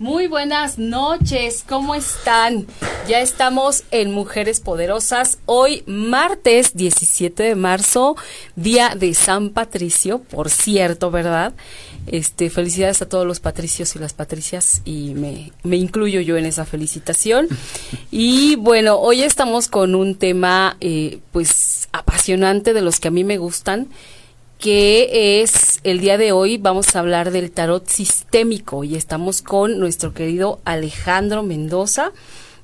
Muy buenas noches, ¿cómo están? Ya estamos en Mujeres Poderosas, hoy martes 17 de marzo, día de San Patricio, por cierto, ¿verdad? Este, felicidades a todos los patricios y las patricias y me, incluyo yo en esa felicitación. Y bueno, hoy estamos con un tema eh, pues apasionante de los que a mí me gustan que es el día de hoy vamos a hablar del tarot sistémico y estamos con nuestro querido Alejandro Mendoza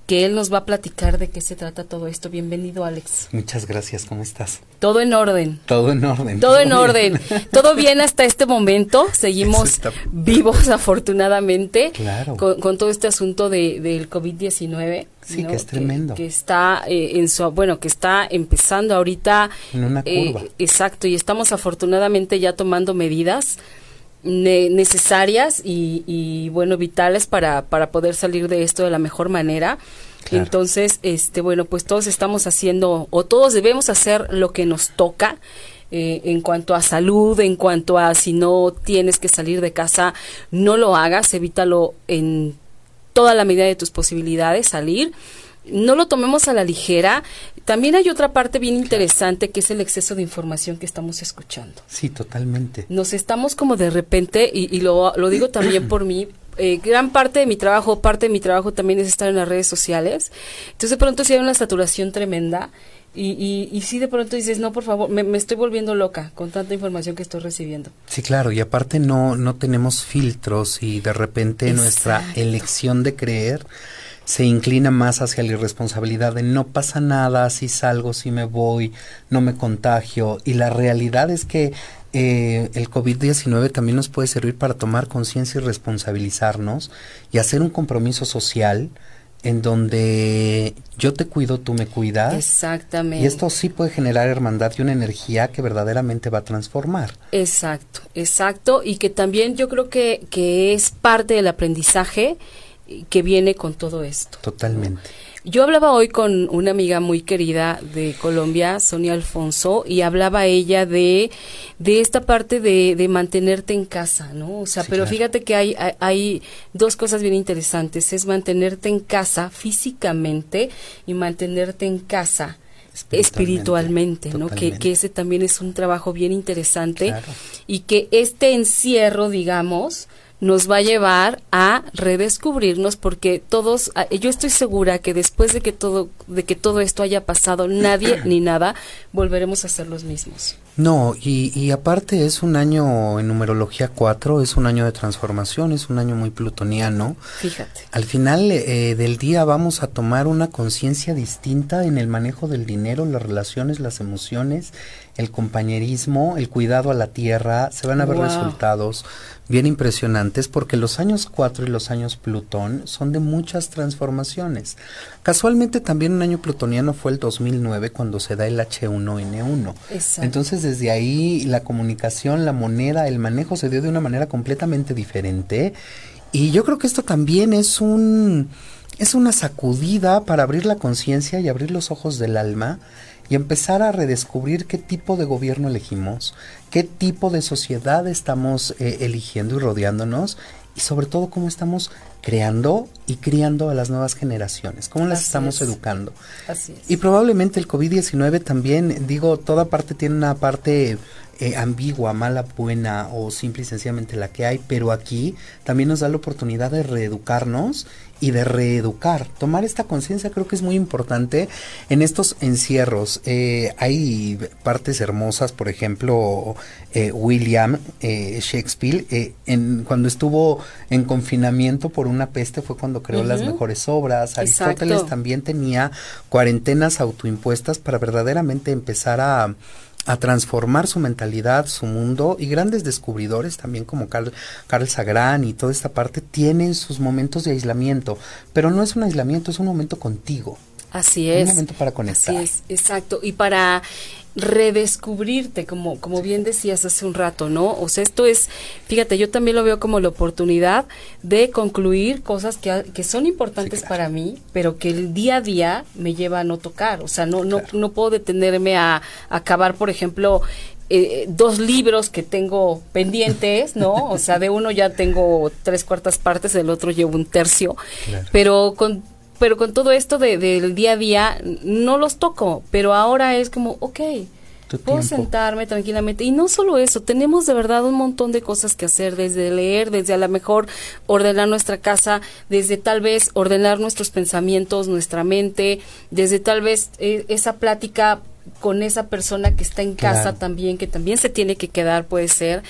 que él nos va a platicar de qué se trata todo esto. Bienvenido, Alex. Muchas gracias, ¿cómo estás? Todo en orden. Todo en orden. Todo, en orden. todo bien hasta este momento. Seguimos vivos, afortunadamente. Claro. Con, todo este asunto de, del COVID-19. Sí, que es tremendo. Que, está eh, en su, bueno, que está empezando ahorita. En una eh, curva. exacto, y estamos afortunadamente ya tomando medidas necesarias y, bueno, vitales para, para poder salir de esto de la mejor manera. Entonces, este, bueno, pues todos estamos haciendo, o todos debemos hacer lo que nos toca. Eh, en cuanto a salud, en cuanto a si no tienes que salir de casa, no lo hagas, evítalo en toda la medida de tus posibilidades, salir no lo tomemos a la ligera. También hay otra parte bien interesante que es el exceso de información que estamos escuchando. Sí, totalmente. Nos estamos como de repente, y, lo, lo, digo también por mí, eh, gran parte de mi trabajo, parte de mi trabajo también es estar en las redes sociales. Entonces de pronto sí hay una saturación tremenda. Y, y, y sí de pronto dices, no, por favor, me, estoy volviendo loca con tanta información que estoy recibiendo. Sí, claro, y aparte no, no tenemos filtros y de repente nuestra elección de creer se inclina más hacia la irresponsabilidad de no pasa nada, si salgo, si me voy, no me contagio. Y la realidad es que eh, el COVID-19 también nos puede servir para tomar conciencia y responsabilizarnos y hacer un compromiso social en donde yo te cuido, tú me cuidas. Exactamente. Y esto sí puede generar hermandad y una energía que verdaderamente va a transformar. Exacto, exacto. Y que también yo creo que, que es parte del aprendizaje que viene con todo esto. Totalmente. Yo hablaba hoy con una amiga muy querida de Colombia, Sonia Alfonso, y hablaba ella de, de esta parte de, de mantenerte en casa, ¿no? O sea, pero fíjate que hay, hay, dos cosas bien interesantes, es mantenerte en casa físicamente y mantenerte en casa espiritualmente, ¿no? Que, que, ese también es un trabajo bien interesante y que este encierro, digamos, nos va a llevar a redescubrirnos porque todos yo estoy segura que después de que todo de que todo esto haya pasado nadie ni nada volveremos a ser los mismos. No y, y aparte es un año en numerología 4 es un año de transformación es un año muy plutoniano. Fíjate. Al final eh, del día vamos a tomar una conciencia distinta en el manejo del dinero las relaciones las emociones el compañerismo el cuidado a la tierra se van a ver resultados bien impresionantes porque los años 4 y los años Plutón son de muchas transformaciones. Casualmente también un año plutoniano fue el 2009 cuando se da el H1N1. Entonces desde ahí la comunicación, la moneda, el manejo se dio de una manera completamente diferente y yo creo que esto también es un es una sacudida para abrir la conciencia y abrir los ojos del alma y empezar a redescubrir qué tipo de gobierno elegimos, qué tipo de sociedad estamos eh, eligiendo y rodeándonos y sobre todo cómo estamos creando y criando a las nuevas generaciones, cómo las estamos educando. Así es. Y probablemente el COVID-19 también, digo, toda parte tiene una parte eh, ambigua, mala, buena o simple y sencillamente la que hay, pero aquí también nos da la oportunidad de reeducarnos y de reeducar. Tomar esta conciencia creo que es muy importante en estos encierros. Eh, hay partes hermosas, por ejemplo, eh, William eh, Shakespeare, en, cuando estuvo en confinamiento por una peste fue cuando creó las mejores obras. Aristóteles también tenía cuarentenas autoimpuestas para verdaderamente empezar a a transformar su mentalidad, su mundo y grandes descubridores también como Carl, Carl Sagan y toda esta parte tienen sus momentos de aislamiento, pero no es un aislamiento, es un momento contigo. Así es. Un momento para conectar. Así es, exacto. Y para redescubrirte, como, como bien decías hace un rato, ¿no? O sea, esto es, fíjate, yo también lo veo como la oportunidad de concluir cosas que, que son importantes para mí, pero que el día a día me lleva a no tocar. O sea, no, no, no puedo detenerme a, acabar, por ejemplo, eh, dos libros que tengo pendientes, ¿no? O sea, de uno ya tengo tres cuartas partes, del otro llevo un tercio, pero con pero con todo esto de, del día a día no los toco, pero ahora es como, ok, puedo sentarme tranquilamente. Y no solo eso, tenemos de verdad un montón de cosas que hacer, desde leer, desde a lo mejor ordenar nuestra casa, desde tal vez ordenar nuestros pensamientos, nuestra mente, desde tal vez eh, esa plática con esa persona que está en casa también, que también se tiene que quedar, puede ser,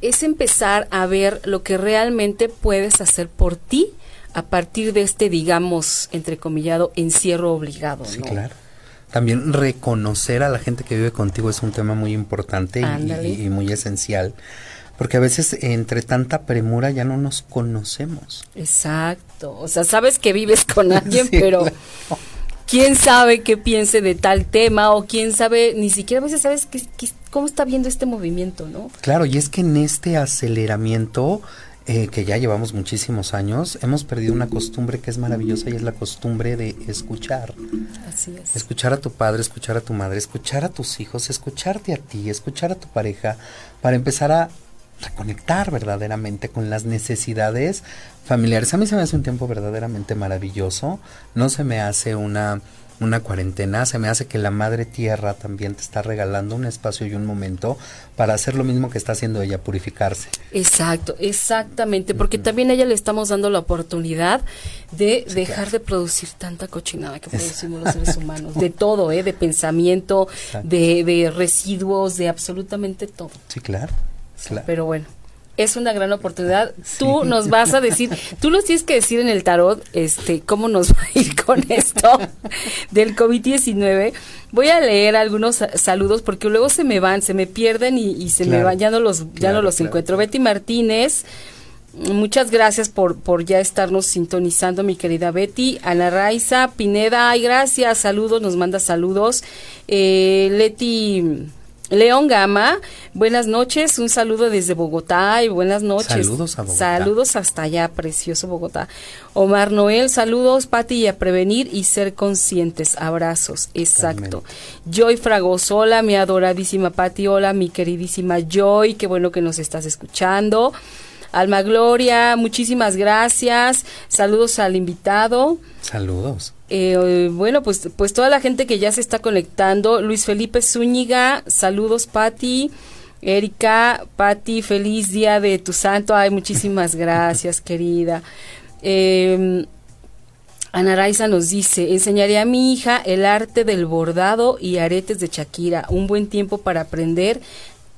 es empezar a ver lo que realmente puedes hacer por ti a partir de este, digamos, entrecomillado, encierro obligado. Sí, claro. También reconocer a la gente que vive contigo es un tema muy importante y, muy esencial, porque a veces entre tanta premura ya no nos conocemos. Exacto, o sea, sabes que vives con alguien, pero quién sabe qué piense de tal tema o quién sabe, ni siquiera a veces sabes cómo está viendo este movimiento, ¿no? Claro, y es que en este aceleramiento eh, que ya llevamos muchísimos años, hemos perdido una costumbre que es maravillosa y es la costumbre de escuchar. Así es. Escuchar a tu padre, escuchar a tu madre, escuchar a tus hijos, escucharte a ti, escuchar a tu pareja, para empezar a reconectar verdaderamente con las necesidades familiares. A mí se me hace un tiempo verdaderamente maravilloso, no se me hace una una cuarentena, se me hace que la madre tierra también te está regalando un espacio y un momento para hacer lo mismo que está haciendo ella, purificarse. Exacto, exactamente, porque también a ella le estamos dando la oportunidad de dejar de producir tanta cochinada que producimos los seres humanos, de todo, ¿eh? de pensamiento, de, de, residuos, de absolutamente todo. Sí, claro. claro. Pero bueno, es una gran oportunidad. Tú nos vas a decir, tú nos tienes que decir en el tarot, este, cómo nos va a ir con esto del COVID-19. Voy a leer algunos saludos porque luego se me van, se me pierden y, se me van, ya no los, ya no los encuentro. Betty Martínez. Muchas gracias por, por ya estarnos sintonizando, mi querida Betty. Ana Raiza, Pineda, ay, gracias, saludos, nos manda saludos. Eh, Leti León Gama, buenas noches, un saludo desde Bogotá y buenas noches. Saludos a Bogotá. Saludos hasta allá, precioso Bogotá. Omar Noel, saludos, Pati, y a prevenir y ser conscientes. Abrazos, exacto. Joy Fragosola, mi adoradísima Pati, hola, mi queridísima Joy, qué bueno que nos estás escuchando. Alma Gloria, muchísimas gracias. Saludos al invitado. Saludos. Eh, bueno, pues, pues toda la gente que ya se está conectando. Luis Felipe Zúñiga, saludos Patti. Erika, Patti, feliz día de tu santo. Ay, muchísimas gracias, querida. Eh, Ana Raiza nos dice, enseñaré a mi hija el arte del bordado y aretes de Shakira, un buen tiempo para aprender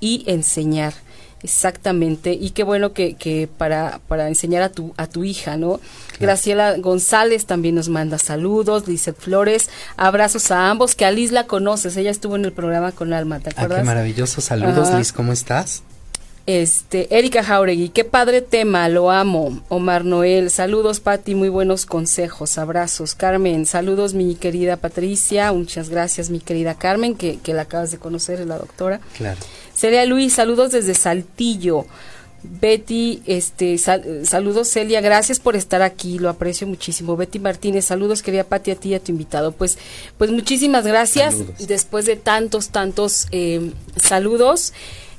y enseñar. Exactamente, y qué bueno que, que para, para enseñar a tu, a tu hija, ¿no? Graciela González también nos manda saludos, Lizeth Flores, abrazos a ambos, que a Liz la conoces, ella estuvo en el programa con Alma, ¿te acuerdas? Ah, qué maravilloso, saludos Liz, ¿cómo estás? Este, Erika Jauregui, qué padre tema, lo amo. Omar Noel, saludos Pati, muy buenos consejos, abrazos. Carmen, saludos mi querida Patricia, muchas gracias mi querida Carmen, que, que la acabas de conocer, es la doctora. Claro. Celia Luis, saludos desde Saltillo. Betty, este, saludos Celia, gracias por estar aquí, lo aprecio muchísimo. Betty Martínez, saludos querida Pati a ti y a tu invitado. Pues, pues muchísimas gracias. Después de tantos, tantos eh, saludos.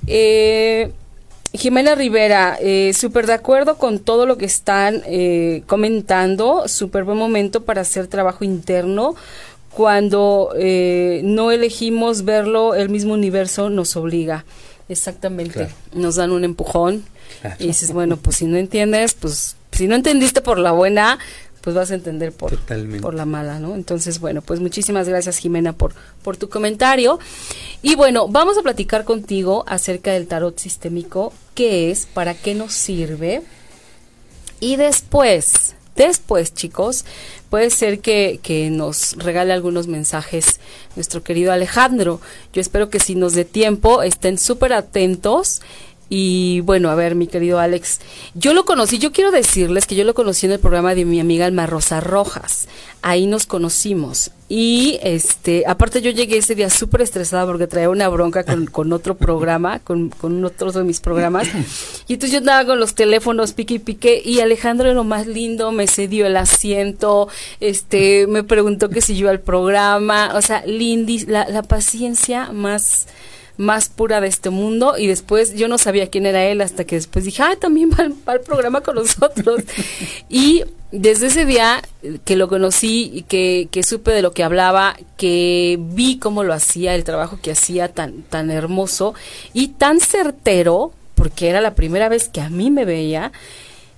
Eh, Jimena Rivera, eh, súper de acuerdo con todo lo que están eh, comentando, súper buen momento para hacer trabajo interno cuando eh, no elegimos verlo, el mismo universo nos obliga. Exactamente. Nos dan un empujón y dices, bueno, pues si no entiendes, pues si no entendiste por la buena, pues vas a entender por, por la mala, ¿no? Entonces, bueno, pues muchísimas gracias Jimena por, por tu comentario. Y bueno, vamos a platicar contigo acerca del tarot sistémico, qué es, para qué nos sirve. Y después, después chicos, puede ser que, que, nos regale algunos mensajes nuestro querido Alejandro. Yo espero que si nos dé tiempo estén súper atentos Y bueno, a ver, mi querido Alex, yo lo conocí, yo quiero decirles que yo lo conocí en el programa de mi amiga Alma Rosa Rojas. Ahí nos conocimos. Y este, aparte yo llegué ese día súper estresada porque traía una bronca con, con otro programa, con, con otro de mis programas. Y entonces yo andaba con los teléfonos pique y pique y Alejandro era lo más lindo, me cedió el asiento, este, me preguntó que si yo al programa, o sea, Lindy, la, la paciencia más más pura de este mundo y después yo no sabía quién era él hasta que después dije, ah, también va, al programa con nosotros. y desde ese día que lo conocí y que, que, supe de lo que hablaba, que vi cómo lo hacía, el trabajo que hacía tan, tan hermoso y tan certero, porque era la primera vez que a mí me veía,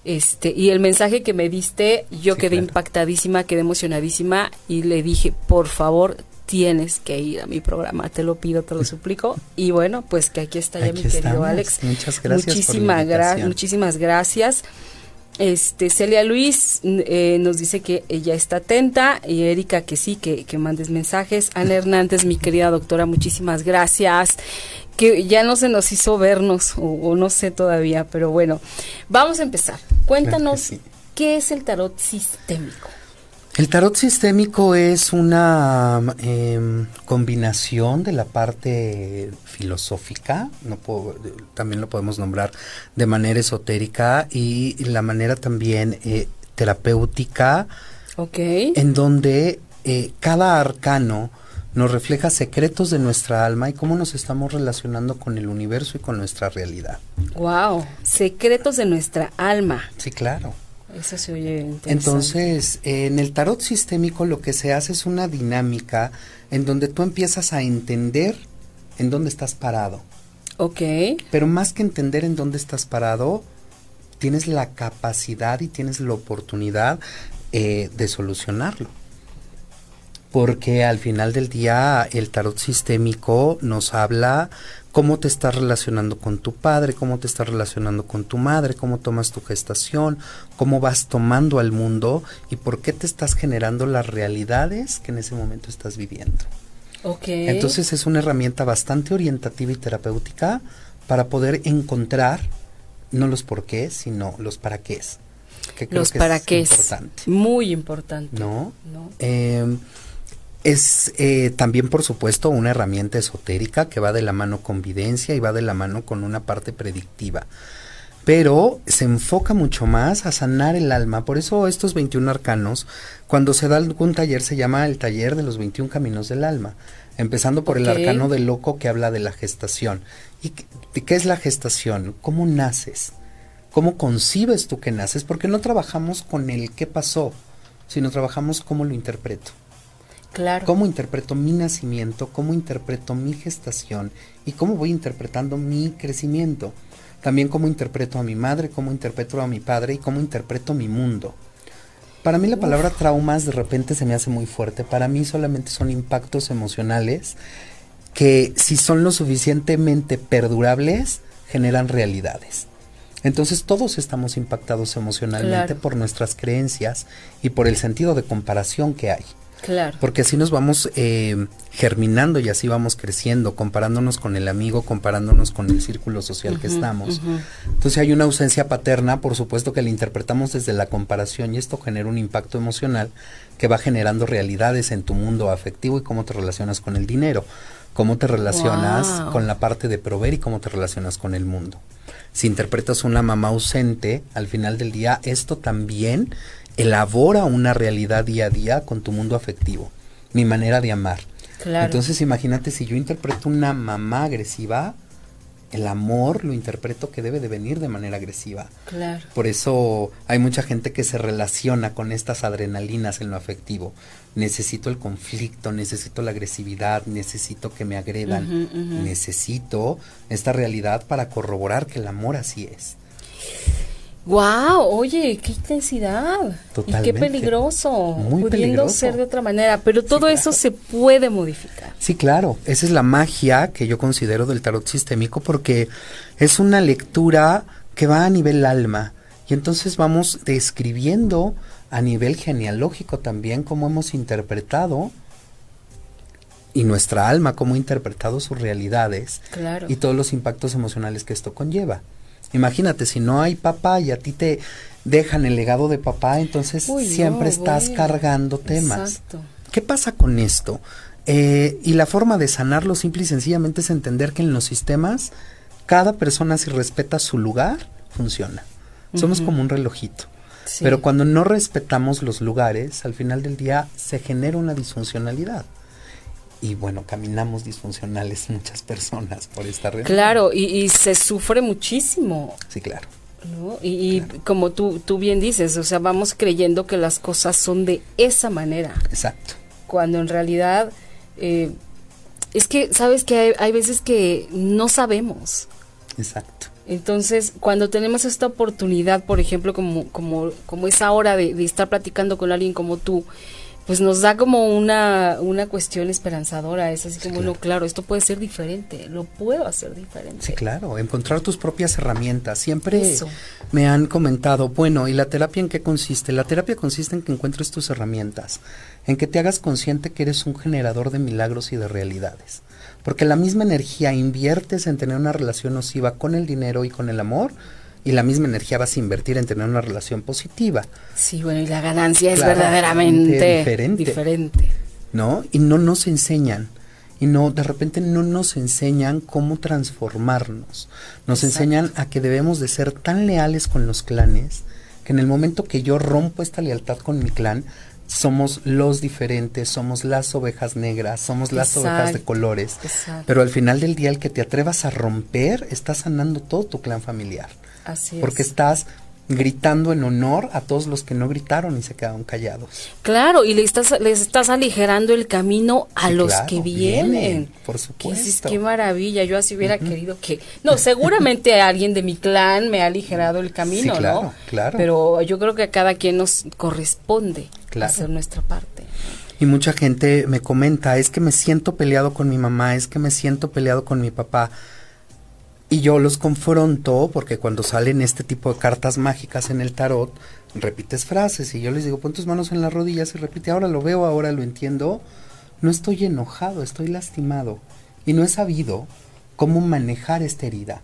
este, y el mensaje que me diste, yo quedé impactadísima, quedé emocionadísima y le dije, por favor, tienes que ir a mi programa, te lo pido, te lo suplico. Y bueno, pues que aquí está ya mi querido Alex. Muchas gracias. Muchísimas, muchísimas gracias. Este, Celia Luis eh, nos dice que ella está atenta y Erika que sí, que, que mandes mensajes. Ana Hernández, mi querida doctora, muchísimas gracias. Que ya no se nos hizo vernos o, no sé todavía, pero bueno, vamos a empezar. Cuéntanos qué es el tarot sistémico. El tarot sistémico es una em, combinación de la parte filosófica, no también lo podemos nombrar de manera esotérica y la manera también eh, terapéutica, en donde eh, cada arcano nos refleja secretos de nuestra alma y cómo nos estamos relacionando con el universo y con nuestra realidad. Wow, secretos de nuestra alma. Sí, claro. Eso se oye Entonces, en el tarot sistémico lo que se hace es una dinámica en donde tú empiezas a entender en dónde estás parado. Ok. Pero más que entender en dónde estás parado, tienes la capacidad y tienes la oportunidad eh, de solucionarlo. Porque al final del día el tarot sistémico nos habla cómo te estás relacionando con tu padre, cómo te estás relacionando con tu madre, cómo tomas tu gestación, cómo vas tomando al mundo y por qué te estás generando las realidades que en ese momento estás viviendo. Okay. Entonces es una herramienta bastante orientativa y terapéutica para poder encontrar no los por qué, sino los para qué. Que los para qué es importante. Muy importante. ¿No? no. Eh, es eh, también, por supuesto, una herramienta esotérica que va de la mano con videncia y va de la mano con una parte predictiva. Pero se enfoca mucho más a sanar el alma. Por eso estos 21 arcanos, cuando se da algún taller, se llama el taller de los 21 caminos del alma. Empezando por el arcano del loco que habla de la gestación. ¿Y qué es la gestación? ¿Cómo naces? ¿Cómo concibes tú que naces? Porque no trabajamos con el qué pasó, sino trabajamos cómo lo interpreto. ¿Cómo interpreto mi nacimiento? ¿Cómo interpreto mi gestación? ¿Y cómo voy interpretando mi crecimiento? También cómo interpreto a mi madre, cómo interpreto a mi padre y cómo interpreto mi mundo. Para mí la palabra traumas de repente se me hace muy fuerte. Para mí solamente son impactos emocionales que si son lo suficientemente perdurables generan realidades. Entonces todos estamos impactados emocionalmente por nuestras creencias y por el sentido de comparación que hay. Claro. Porque así nos vamos eh, germinando y así vamos creciendo, comparándonos con el amigo, comparándonos con el círculo social que estamos. Entonces hay una ausencia paterna, por supuesto que la interpretamos desde la comparación y esto genera un impacto emocional que va generando realidades en tu mundo afectivo y cómo te relacionas con el dinero, cómo te relacionas con la parte de proveer y cómo te relacionas con el mundo. Si interpretas una mamá ausente, al final del día esto también elabora una realidad día a día con tu mundo afectivo, mi manera de amar. Entonces imagínate si yo interpreto una mamá agresiva, el amor lo interpreto que debe de venir de manera agresiva. Claro. Por eso hay mucha gente que se relaciona con estas adrenalinas en lo afectivo. Necesito el conflicto, necesito la agresividad, necesito que me agredan, necesito esta realidad para corroborar que el amor así es. Wow, oye, qué intensidad. Totalmente. Y qué peligroso. Muy pudiendo ser de otra manera, pero todo eso se puede modificar. Sí, claro. Esa es la magia que yo considero del tarot sistémico porque es una lectura que va a nivel alma. Y entonces vamos describiendo a nivel genealógico también cómo hemos interpretado y nuestra alma cómo ha interpretado sus realidades Claro. y todos los impactos emocionales que esto conlleva. Imagínate, si no hay papá y a ti te dejan el legado de papá, entonces Uy, siempre no, estás bueno. cargando temas. Exacto. ¿Qué pasa con esto? Eh, y la forma de sanarlo simple y sencillamente es entender que en los sistemas cada persona si respeta su lugar funciona. Somos como un relojito. Sí. Pero cuando no respetamos los lugares, al final del día se genera una disfuncionalidad. Y bueno, caminamos disfuncionales muchas personas por esta realidad. Claro, y, y se sufre muchísimo. Sí, claro. ¿no? Y, y como tú, tú bien dices, o sea, vamos creyendo que las cosas son de esa manera, Exacto. cuando en realidad eh, es que, sabes que hay, hay veces que no sabemos. Exacto. Entonces, cuando tenemos esta oportunidad, por ejemplo, como, como, como esa hora de, de estar platicando con alguien como tú, pues nos da como una, una cuestión esperanzadora. Es así como, claro. no, claro, esto puede ser diferente, lo puedo hacer diferente. Sí, claro. Encontrar tus propias herramientas. Siempre Eso. me han comentado, bueno, ¿y la terapia en qué consiste? La terapia consiste en que encuentres tus herramientas, en que te hagas consciente que eres un generador de milagros y de realidades. Porque la misma energía inviertes en tener una relación nociva con el dinero y con el amor, y la misma energía vas a invertir en tener una relación positiva. Sí, bueno, y la ganancia es verdaderamente diferente. diferente. ¿no? Y no nos enseñan. Y no, de repente no nos enseñan cómo transformarnos. Nos Exacto. enseñan a que debemos de ser tan leales con los clanes, que en el momento que yo rompo esta lealtad con mi clan, somos los diferentes, somos las ovejas negras, somos las ovejas de colores. exacto. Pero al final del día, el que te atrevas a romper, estás sanando todo tu clan familiar. Así Porque es. estás gritando en honor a todos los que no gritaron y se quedaron callados. Claro, y le estás, les estás aligerando el camino a Sí, los claro, que vienen. vienen, por Que dices, supuesto. qué maravilla, yo así hubiera querido que... No, seguramente alguien de mi clan me ha aligerado el camino, Sí, claro, ¿no? claro. Pero yo creo que a cada quien nos corresponde Claro. hacer nuestra parte. Y mucha gente me comenta, es que me siento peleado con mi mamá, es que me siento peleado con mi papá. Y yo los confronto porque cuando salen este tipo de cartas mágicas en el tarot, repites frases y yo les digo, pon tus manos en las rodillas y repite, ahora lo veo, ahora lo entiendo. No estoy enojado, estoy lastimado y no he sabido cómo manejar esta herida.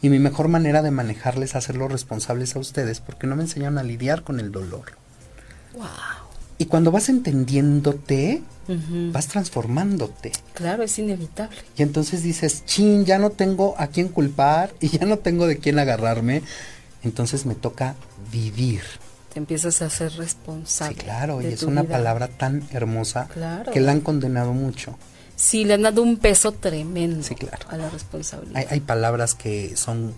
Y mi mejor manera de manejarles es hacerlos responsables a ustedes porque no me enseñaron a lidiar con el dolor. Wow. Y cuando vas entendiéndote, vas transformándote. Claro, es inevitable. Y entonces dices, chin, ya no tengo a quién culpar y ya no tengo de quién agarrarme. Entonces me toca vivir. Te empiezas a ser Sí, responsable. claro, y es una vida. palabra tan hermosa Claro. que la han condenado mucho. Sí, le han dado un peso tremendo Sí, claro. a la responsabilidad. Hay, hay palabras que son,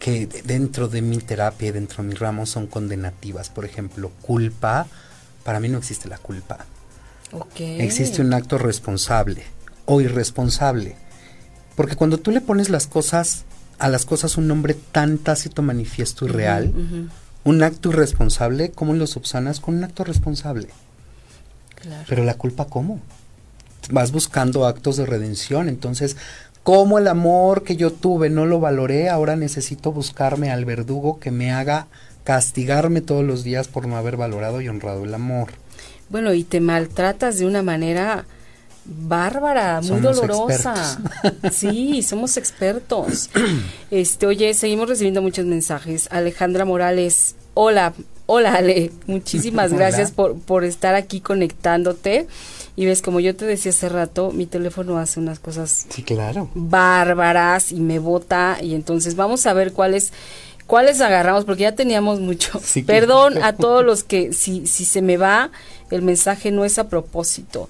que de- dentro de mi terapia dentro de mi ramo son condenativas. Por ejemplo, culpa. Para mí no existe la culpa. Existe un acto responsable o irresponsable. Porque cuando tú le pones las cosas, a las cosas un nombre tan tácito, manifiesto y real, un acto irresponsable, ¿cómo lo subsanas? Con un acto responsable. claro. Pero la culpa, ¿cómo? Vas buscando actos de redención. Entonces, ¿cómo el amor que yo tuve no lo valoré? Ahora necesito buscarme al verdugo que me haga castigarme todos los días por no haber valorado y honrado el amor. Bueno, y te maltratas de una manera bárbara, muy Somos dolorosa. Sí, somos expertos. Este, oye, seguimos recibiendo muchos mensajes. Alejandra Morales, hola, hola Ale, muchísimas Hola. gracias por, por estar aquí conectándote. Y ves, como yo te decía hace rato, mi teléfono hace unas cosas Sí, claro. bárbaras y me bota y entonces vamos a ver cuáles cuáles agarramos porque ya teníamos mucho. Sí, Perdón a todos los que si si se me va el mensaje no es a propósito.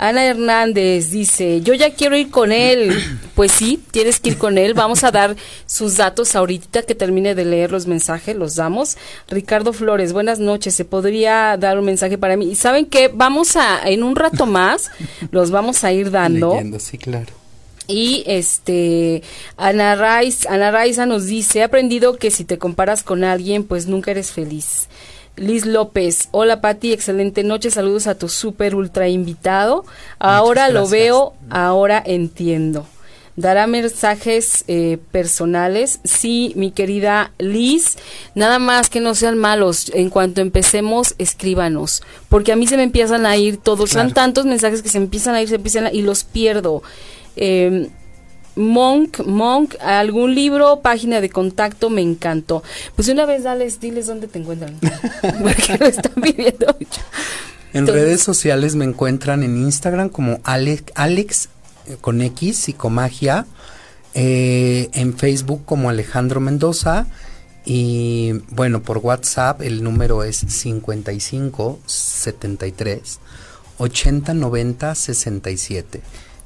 Ana Hernández dice, yo ya quiero ir con él. Pues sí, tienes que ir con él. Vamos a dar sus datos ahorita que termine de leer los mensajes, los damos. Ricardo Flores, buenas noches. ¿Se podría dar un mensaje para mí? Y saben que vamos a, en un rato más, los vamos a ir dando. Leyendo, sí, claro. Y este Ana Raiz, Ana Raiza nos dice, he aprendido que si te comparas con alguien, pues nunca eres feliz. Liz López, hola Pati, excelente noche, saludos a tu super ultra invitado. Ahora lo veo, ahora entiendo. dará mensajes eh, personales. Sí, mi querida Liz, nada más que no sean malos. En cuanto empecemos, escríbanos, porque a mí se me empiezan a ir todos. Son tantos mensajes que se empiezan a ir, se empiezan a, y los pierdo. Eh, Monk, Monk, algún libro, página de contacto, me encantó. Pues una vez dales, diles dónde te encuentran. porque lo están viviendo mucho. En redes sociales me encuentran en Instagram como Alex, Alex eh, con X, psicomagia, eh, en Facebook como Alejandro Mendoza y bueno, por WhatsApp el número es 55 73 80 90 67.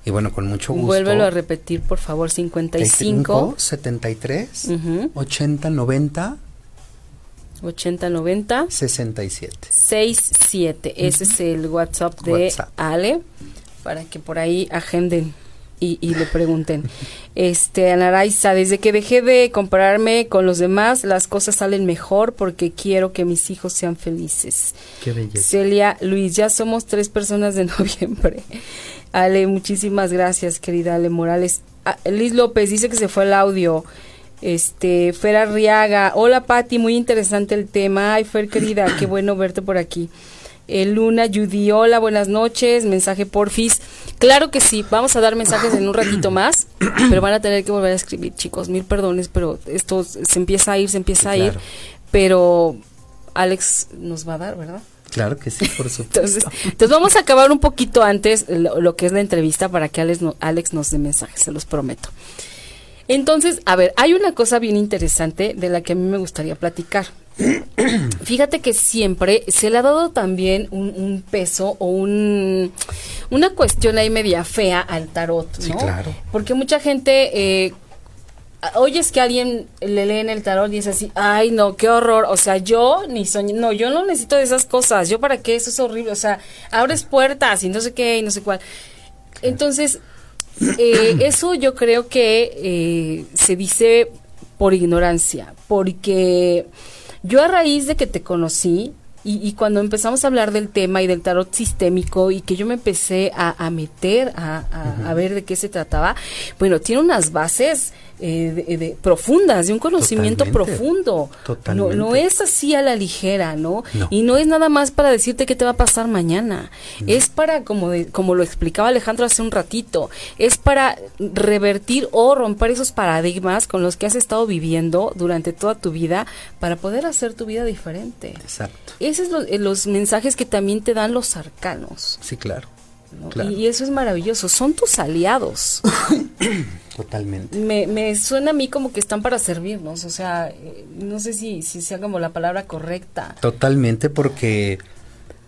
Y bueno, con mucho gusto. Vuélvelo a repetir, por favor, 55 73 80 90 80 90 67 67. Ese es el WhatsApp de Ale para que por ahí agenden y, le pregunten. Este, Anaraiza, desde que dejé de compararme con los demás, las cosas salen mejor porque quiero que mis hijos sean felices. Qué belleza. Celia Luis, ya somos tres personas de noviembre. Ale, muchísimas gracias, querida Ale Morales. Ah, Liz López dice que se fue el audio. Este, Fer Arriaga, hola Patti, muy interesante el tema. Ay, Fer querida, qué bueno verte por aquí. Eh, Luna Judy, hola, buenas noches, mensaje porfis. Claro que sí, vamos a dar mensajes en un ratito más, pero van a tener que volver a escribir, chicos, mil perdones, pero esto se empieza a ir, se empieza a ir, pero Alex nos va a dar, ¿verdad? Claro que sí, por supuesto. entonces, entonces, vamos a acabar un poquito antes lo, que es la entrevista para que Alex, Alex nos dé mensajes, se los prometo. Entonces, a ver, hay una cosa bien interesante de la que a mí me gustaría platicar. Fíjate que siempre se le ha dado también un, peso o un, una cuestión ahí media fea al tarot, ¿no? Sí, claro. Porque mucha gente eh, oyes que alguien le lee en el tarot y dice así, ay no, qué horror, o sea, yo ni soñé, no, yo no necesito de esas cosas, yo para qué, eso es horrible, o sea, abres puertas y no sé qué y no sé cuál. Entonces, eh, eso yo creo que eh, se dice por ignorancia, porque yo a raíz de que te conocí y, cuando empezamos a hablar del tema y del tarot sistémico y que yo me empecé a, meter a, ver de qué se trataba, bueno, tiene unas bases eh, de, profundas, de un conocimiento profundo. Totalmente. No, es así a la ligera, ¿no? Y no es nada más para decirte qué te va a pasar mañana. Es para, como, como lo explicaba Alejandro hace un ratito, es para revertir o romper esos paradigmas con los que has estado viviendo durante toda tu vida para poder hacer tu vida diferente. Exacto. Esos son los, eh, los mensajes que también te dan los arcanos. Sí, claro. Y, eso es maravilloso, son tus aliados. Totalmente. Me, me, suena a mí como que están para servirnos, o sea, eh, no sé si, si sea como la palabra correcta. Totalmente, porque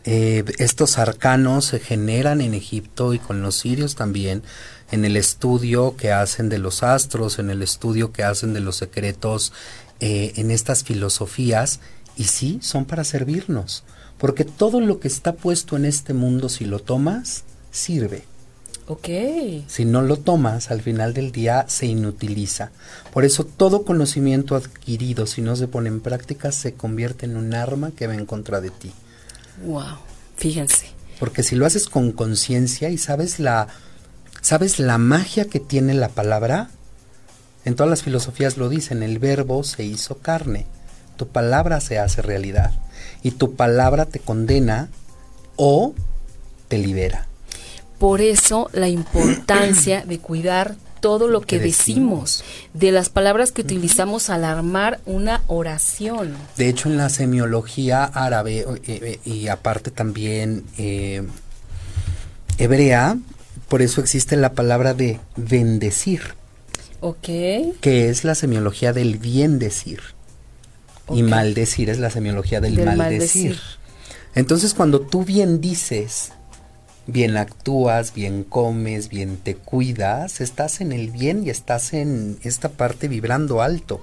eh, estos arcanos se generan en Egipto y con los sirios también, en el estudio que hacen de los astros, en el estudio que hacen de los secretos, eh, en estas filosofías, y sí, son para servirnos, porque todo lo que está puesto en este mundo, si lo tomas, sirve. Ok. Si no lo tomas, al final del día se inutiliza. Por eso todo conocimiento adquirido, si no se pone en práctica, se convierte en un arma que va en contra de ti. Wow, fíjense. Porque si lo haces con conciencia y sabes la, sabes la magia que tiene la palabra, en todas las filosofías lo dicen, el verbo se hizo carne, tu palabra se hace realidad y tu palabra te condena o te libera. Por eso la importancia de cuidar todo lo que, decimos, de las palabras que utilizamos al armar una oración. De hecho, en la semiología árabe eh, eh, y aparte también eh, hebrea, por eso existe la palabra de bendecir. Ok. Que es la semiología del bien decir. Y maldecir es la semiología del, maldecir. Entonces, cuando tú bien dices, bien actúas, bien comes, bien te cuidas, estás en el bien y estás en esta parte vibrando alto.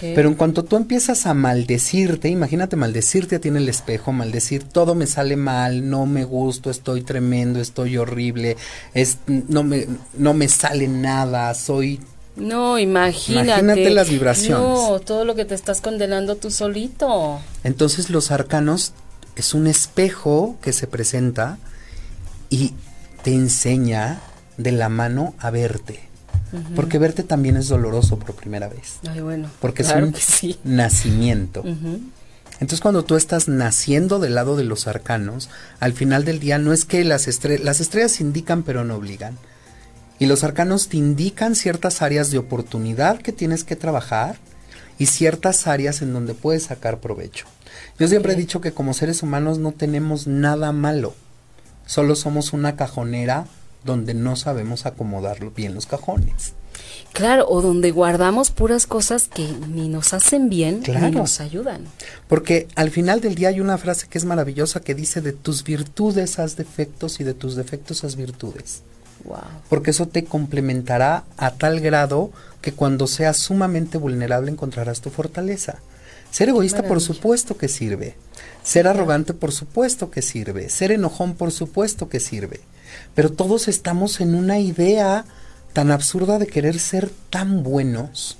Pero en cuanto tú empiezas a maldecirte, imagínate maldecirte a ti en el espejo, maldecir todo me sale mal, no me gusto, estoy tremendo, estoy horrible, es, no, me, no me sale nada, soy no, imagínate. Imagínate las vibraciones. No, todo lo que te estás condenando tú solito. Entonces los arcanos es un espejo que se presenta y te enseña de la mano a verte. Porque verte también es doloroso por primera vez. Ay, bueno. Porque es un nacimiento. Entonces cuando tú estás naciendo del lado de los arcanos, al final del día no es que las estrellas, las estrellas indican pero no obligan. Y los arcanos te indican ciertas áreas de oportunidad que tienes que trabajar y ciertas áreas en donde puedes sacar provecho. Yo siempre he dicho que como seres humanos no tenemos nada malo, solo somos una cajonera donde no sabemos acomodar bien los cajones. Claro, o donde guardamos puras cosas que ni nos hacen bien ni nos ayudan. Porque al final del día hay una frase que es maravillosa que dice de tus virtudes haz defectos y de tus defectos haz virtudes. Wow. Porque eso te complementará a tal grado que cuando seas sumamente vulnerable encontrarás tu fortaleza. Ser egoísta por supuesto que sirve. Ser arrogante por supuesto que sirve. Ser enojón por supuesto que sirve. Pero todos estamos en una idea tan absurda de querer ser tan buenos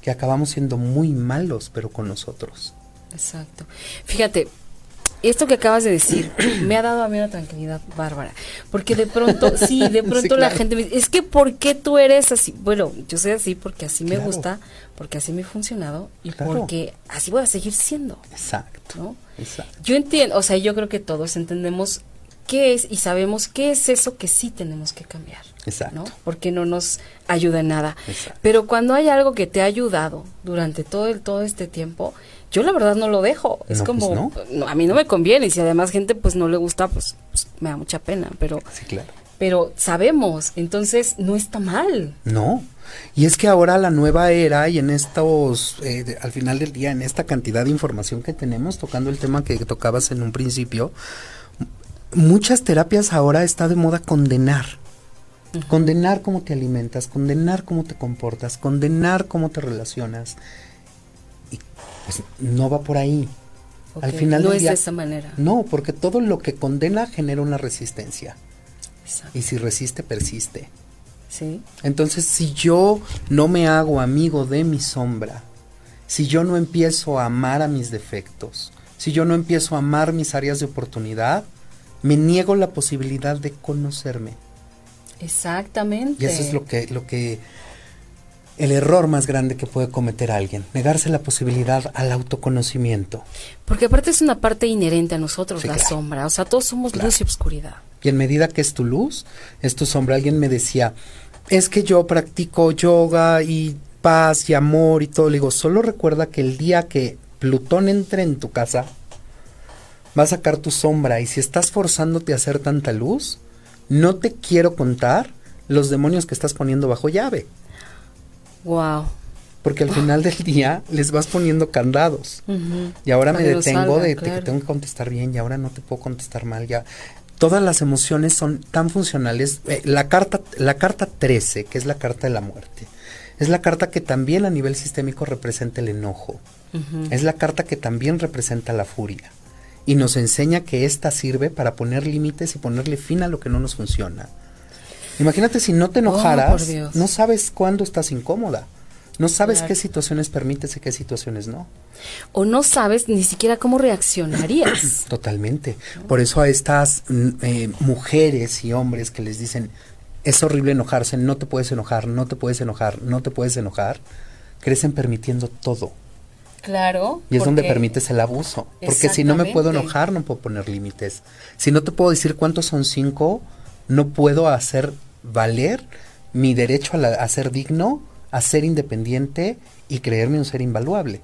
que acabamos siendo muy malos, pero con nosotros. Exacto. Fíjate, esto que acabas de decir me ha dado a mí una tranquilidad bárbara. Porque de pronto, sí, de pronto la gente me dice, es que ¿por qué tú eres así? Bueno, yo soy así porque así me gusta, porque así me ha funcionado y porque así voy a seguir siendo. Exacto. Exacto. Yo entiendo, o sea, yo creo que todos entendemos qué es y sabemos qué es eso que sí tenemos que cambiar. Exacto. Porque no nos ayuda en nada. Pero cuando hay algo que te ha ayudado durante todo, el, todo este tiempo, yo la verdad no lo dejo. Es pues como, a mí no me conviene. Y si además gente pues no le gusta, pues, pues, me da mucha pena. Pero, sí, claro. pero sabemos, entonces no está mal. No. Y es que ahora la nueva era y en estos, eh, al final del día, en esta cantidad de información que tenemos, tocando el tema que tocabas en un principio, muchas terapias ahora está de moda condenar. Condenar cómo te alimentas, condenar cómo te comportas, condenar cómo te relacionas. Pues, no va por ahí. Al final no es de esa manera. No, porque todo lo que condena genera una resistencia. Y si resiste, persiste. Sí. Entonces, si yo no me hago amigo de mi sombra, si yo no empiezo a amar a mis defectos, si yo no empiezo a amar mis áreas de oportunidad, me niego la posibilidad de conocerme. Exactamente. Y eso es lo que, lo que, el error más grande que puede cometer alguien, negarse la posibilidad al autoconocimiento. Porque aparte es una parte inherente a nosotros, la sombra, o sea, todos somos luz y oscuridad. Y en medida que es tu luz, es tu sombra. Alguien me decía, es que yo practico yoga y paz y amor y todo. Le digo, solo recuerda que el día que Plutón entre en tu casa, va a sacar tu sombra y si estás forzándote a hacer tanta luz, no te quiero contar los demonios que estás poniendo bajo llave. Wow. Porque al final del día les vas poniendo candados. Y ahora me detengo de, que tengo que contestar bien y ahora no te puedo contestar mal. Ya todas las emociones son tan funcionales. Eh, la carta la carta 13, que es la carta de la muerte, es la carta que también a nivel sistémico representa el enojo. Es la carta que también representa la furia y nos enseña que ésta sirve para poner límites y ponerle fin a lo que no nos funciona. Imagínate si no te oh, enojaras, no sabes cuándo estás incómoda. No sabes qué situaciones permites y qué situaciones no. O no sabes ni siquiera cómo reaccionarías. Totalmente. Por eso a estas mm, eh, mujeres y hombres que les dicen, es horrible enojarse, no te puedes enojar, no te puedes enojar, no te puedes enojar, crecen permitiendo todo. Claro. Y es donde permites el abuso. Porque si no me puedo enojar, no puedo poner límites. Si no te puedo decir cuántos son cinco, no puedo hacer valer mi derecho a, ser digno, a ser independiente y creerme un ser invaluable.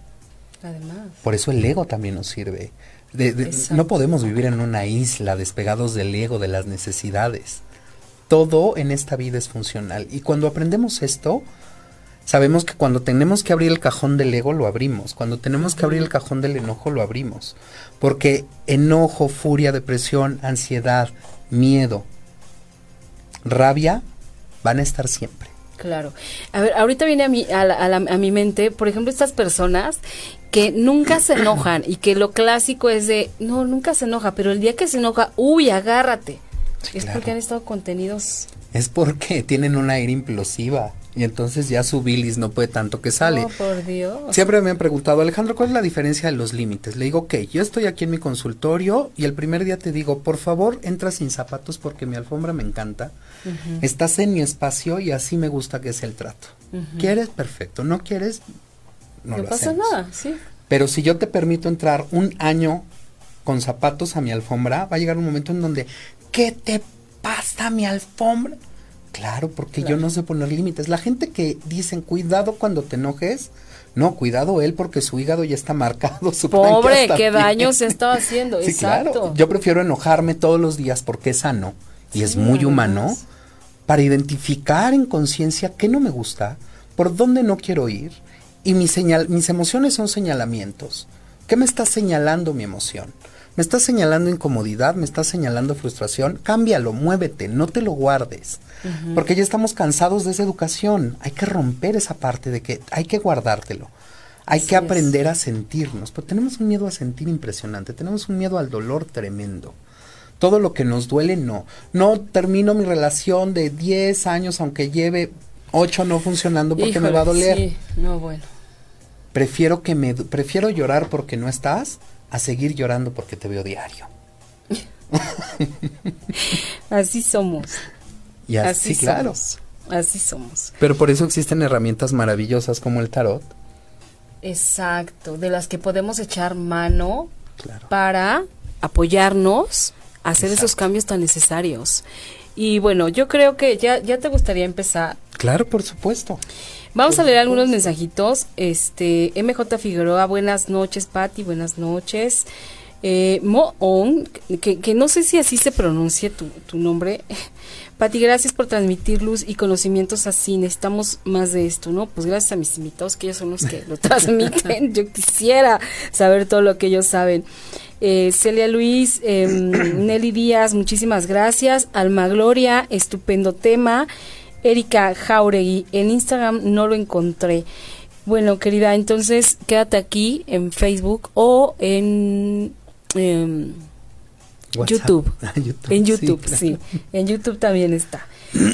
Además. Por eso el ego también nos sirve. no podemos vivir en una isla despegados del ego, de las necesidades. Todo en esta vida es funcional. Y cuando aprendemos esto, Sabemos que cuando tenemos que abrir el cajón del ego, lo abrimos. Cuando tenemos que abrir el cajón del enojo, lo abrimos. Porque enojo, furia, depresión, ansiedad, miedo, rabia van a estar siempre. Claro. A ver, ahorita viene a mi, a, a mi mente, por ejemplo, estas personas que nunca se enojan y que lo clásico es de, no, nunca se enoja, pero el día que se enoja, uy, agárrate. es porque han estado contenidos. Es porque tienen una ira implosiva y entonces ya su bilis no puede tanto que sale. Oh, por Dios. Siempre me han preguntado, Alejandro, ¿cuál es la diferencia de los límites? Le digo, ok, yo estoy aquí en mi consultorio y el primer día te digo, por favor, entra sin zapatos porque mi alfombra me encanta. Estás en mi espacio y así me gusta que sea el trato. ¿Quieres? Perfecto. ¿No quieres? No, no pasa nada, sí. Pero si yo te permito entrar un año con zapatos a mi alfombra, va a llegar un momento en donde, ¿qué te pasa mi alfombra? Claro, porque yo no sé poner límites. La gente que dicen, cuidado cuando te enojes, no, cuidado él porque su hígado ya está marcado. Su Pobre, qué daño se está haciendo. sí, Exacto. Claro. Yo prefiero enojarme todos los días porque es sano y es muy humano para identificar en conciencia qué no me gusta, por dónde no quiero ir y mi señal, mis emociones son señalamientos. ¿Qué me está señalando mi emoción? ¿Me está señalando incomodidad? ¿Me está señalando frustración? Cámbialo, muévete, no te lo guardes. Porque ya estamos cansados de esa educación. Hay que romper esa parte de que hay que guardártelo. Hay que aprender a sentirnos. Pero tenemos un miedo a sentir impresionante. Tenemos un miedo al dolor tremendo. Todo lo que nos duele, no. No termino mi relación de 10 años, aunque lleve 8 no funcionando porque me va a doler. Sí, no, bueno. Prefiero que me prefiero llorar porque no estás a seguir llorando porque te veo diario. así somos. Y así, claro. Así somos. Pero por eso existen herramientas maravillosas como el tarot. Exacto, de las que podemos echar mano para apoyarnos a hacer esos cambios tan necesarios. Y bueno, yo creo que ya, ya te gustaría empezar. Claro, por supuesto. Vamos a leer algunos mensajitos. Este, MJ Figueroa, buenas noches, Patti, buenas noches. Eh, Moon, que, que, no sé si así se pronuncie tu, tu nombre. Pati, gracias por transmitir luz y conocimientos así. Necesitamos más de esto, ¿no? Pues gracias a mis invitados, que ellos son los que lo transmiten. Yo quisiera saber todo lo que ellos saben. Eh, Celia Luis, eh, Nelly Díaz, muchísimas gracias. Alma Gloria, estupendo tema. Erika Jauregui, en Instagram no lo encontré. Bueno, querida, entonces quédate aquí en Facebook o en eh, YouTube. Ah, YouTube. En YouTube, sí, En YouTube también está.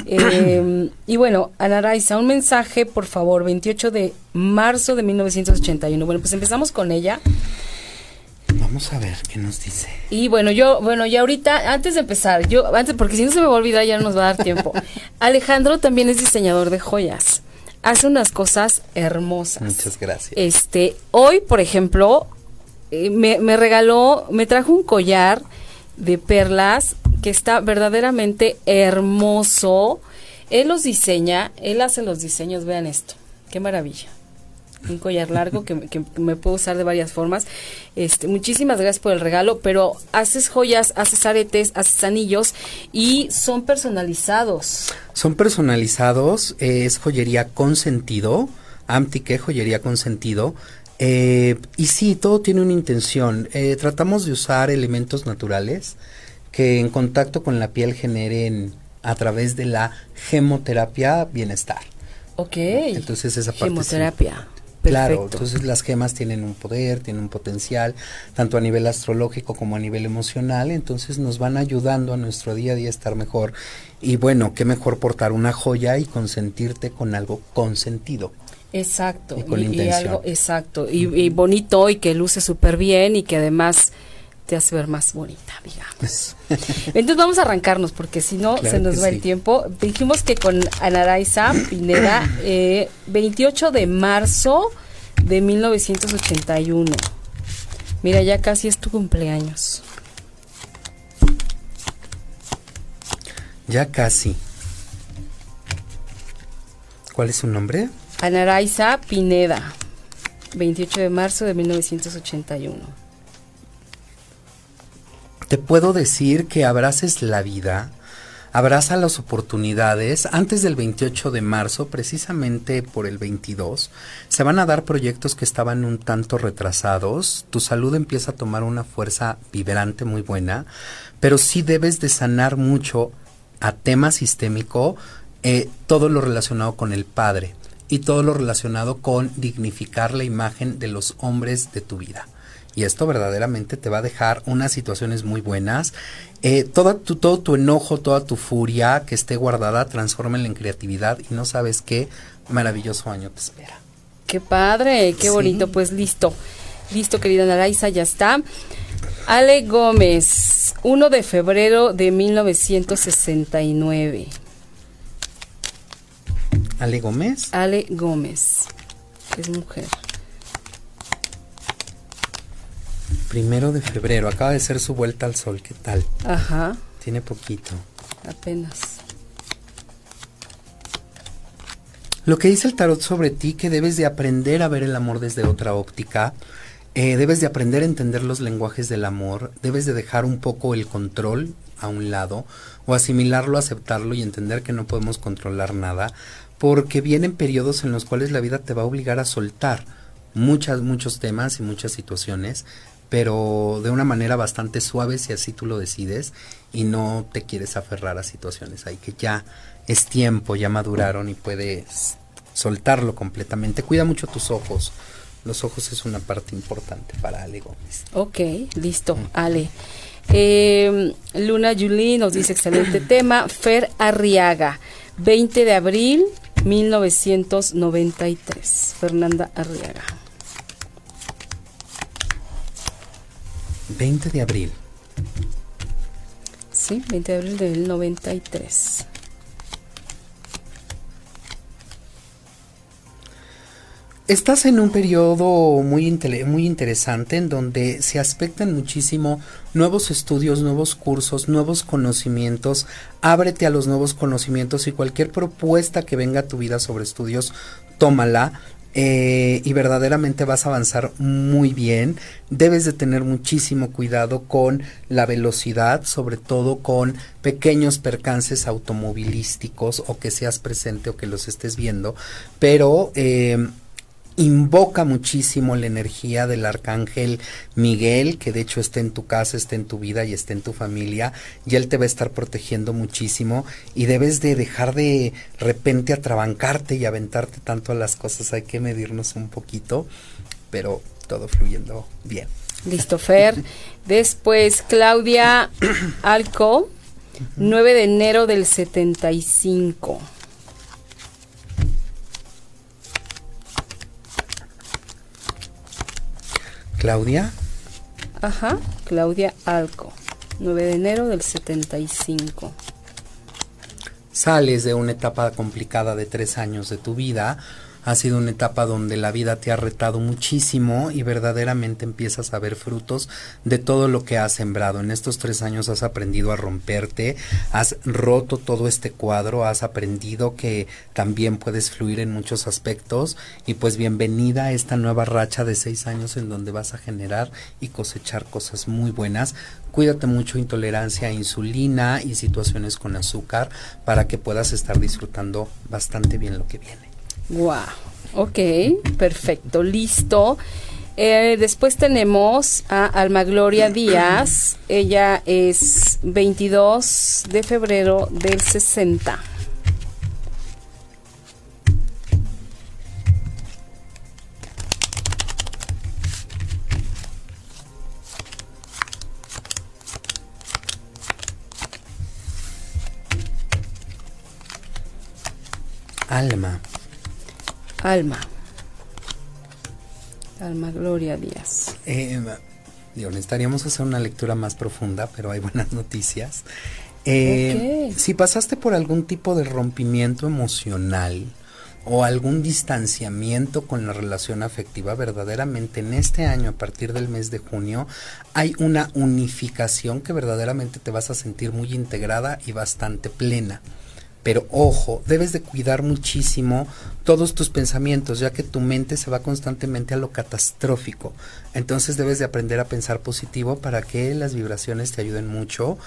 Eh, y bueno, Ana Raiza, un mensaje, por favor, 28 de marzo de 1981. Bueno, pues empezamos con ella. Vamos a ver qué nos dice. Y bueno, yo, bueno, y ahorita, antes de empezar, yo, antes, porque si no se me va a olvidar, ya no nos va a dar tiempo. Alejandro también es diseñador de joyas. Hace unas cosas hermosas. Muchas gracias. Este, hoy, por ejemplo, eh, me, me regaló, me trajo un collar de perlas que está verdaderamente hermoso. Él los diseña, él hace los diseños, vean esto, qué maravilla un collar largo que, me puedo usar de varias formas. Este, muchísimas gracias por el regalo, pero haces joyas, haces aretes, haces anillos y son personalizados. Son personalizados, es joyería con sentido, Amtique, joyería con sentido. Eh, y sí, todo tiene una intención. Eh, tratamos de usar elementos naturales que en contacto con la piel generen a través de la gemoterapia bienestar. Ok. Entonces esa parte. Gemoterapia. Claro, entonces las gemas tienen un poder, tienen un potencial, tanto a nivel astrológico como a nivel emocional, entonces nos van ayudando a nuestro día a día a estar mejor. Y bueno, qué mejor portar una joya y consentirte con algo consentido. Exacto, y, con algo exacto, y, bonito y que luce súper bien y que además te hace ver más bonita, digamos. Entonces vamos a arrancarnos porque si no se nos va el tiempo. Dijimos que con Anaraiza Pineda, eh, 28 de marzo de 1981. Mira, ya casi es tu cumpleaños. Ya casi. ¿Cuál es su nombre? Anaraiza Pineda, 28 de marzo de 1981 te puedo decir que abraces la vida, abraza las oportunidades. Antes del 28 de marzo, precisamente por el 22, se van a dar proyectos que estaban un tanto retrasados. Tu salud empieza a tomar una fuerza vibrante muy buena, pero sí debes de sanar mucho a tema sistémico eh, todo lo relacionado con el padre y todo lo relacionado con dignificar la imagen de los hombres de tu vida y esto verdaderamente te va a dejar unas situaciones muy buenas. Eh, toda tu, todo tu enojo, toda tu furia que esté guardada, transfórmala en creatividad y no sabes qué maravilloso año te espera. Qué padre, qué bonito, pues listo. Listo, querida Naraiza, ya está. Ale Gómez, 1 de febrero de 1969. Ale Gómez. Ale Gómez, es mujer. Primero de febrero, acaba de ser su vuelta al sol, ¿qué tal? Ajá. Tiene poquito. Apenas. Lo que dice el tarot sobre ti, que debes de aprender a ver el amor desde otra óptica, eh, debes de aprender a entender los lenguajes del amor, debes de dejar un poco el control a un lado o asimilarlo, aceptarlo y entender que no podemos controlar nada, porque vienen periodos en los cuales la vida te va a obligar a soltar muchas, muchos temas y muchas situaciones, pero de una manera bastante suave si así tú lo decides y no te quieres aferrar a situaciones ahí que ya es tiempo, ya maduraron y puedes soltarlo completamente. Cuida mucho tus ojos, los ojos es una parte importante para Ale Gómez. Ok, listo, Ale. Eh, Luna Julie nos dice excelente tema. Fer Arriaga, 20 de abril 1993. Fernanda Arriaga. 20 de abril. Sí, 20 de abril del 93. Estás en un periodo muy, muy interesante en donde se aspectan muchísimo nuevos estudios, nuevos cursos, nuevos conocimientos. Ábrete a los nuevos conocimientos y cualquier propuesta que venga a tu vida sobre estudios, tómala. Eh, y verdaderamente vas a avanzar muy bien. Debes de tener muchísimo cuidado con la velocidad, sobre todo con pequeños percances automovilísticos o que seas presente o que los estés viendo, pero eh, invoca muchísimo la energía del arcángel Miguel, que de hecho está en tu casa, está en tu vida y está en tu familia, y él te va a estar protegiendo muchísimo y debes de dejar de repente atrabancarte y aventarte tanto a las cosas, hay que medirnos un poquito, pero todo fluyendo bien. Listo, Fer. Después, Claudia Alco, 9 de enero del 75. Claudia. Ajá, Claudia Alco, 9 de enero del 75. Sales de una etapa complicada de tres años de tu vida ha sido una etapa donde la vida te ha retado muchísimo y verdaderamente empiezas a ver frutos de todo lo que has sembrado. En estos tres años has aprendido a romperte, has roto todo este cuadro, has aprendido que también puedes fluir en muchos aspectos y pues bienvenida a esta nueva racha de seis años en donde vas a generar y cosechar cosas muy buenas. Cuídate mucho intolerancia a insulina y situaciones con azúcar para que puedas estar disfrutando bastante bien lo que viene. Wow, ok, perfecto, listo. Eh, después tenemos a Alma Gloria Díaz. Ella es 22 de febrero del 60. Alma. Alma. Alma Gloria Díaz. Eh, digo, necesitaríamos hacer una lectura más profunda, pero hay buenas noticias. Eh, Si pasaste por algún tipo de rompimiento emocional o algún distanciamiento con la relación afectiva, verdaderamente en este año, a partir del mes de junio, hay una unificación que verdaderamente te vas a sentir muy integrada y bastante plena. Pero ojo, debes de cuidar muchísimo todos tus pensamientos, ya que tu mente se va constantemente a lo catastrófico. Entonces debes de aprender a pensar positivo para que las vibraciones te ayuden mucho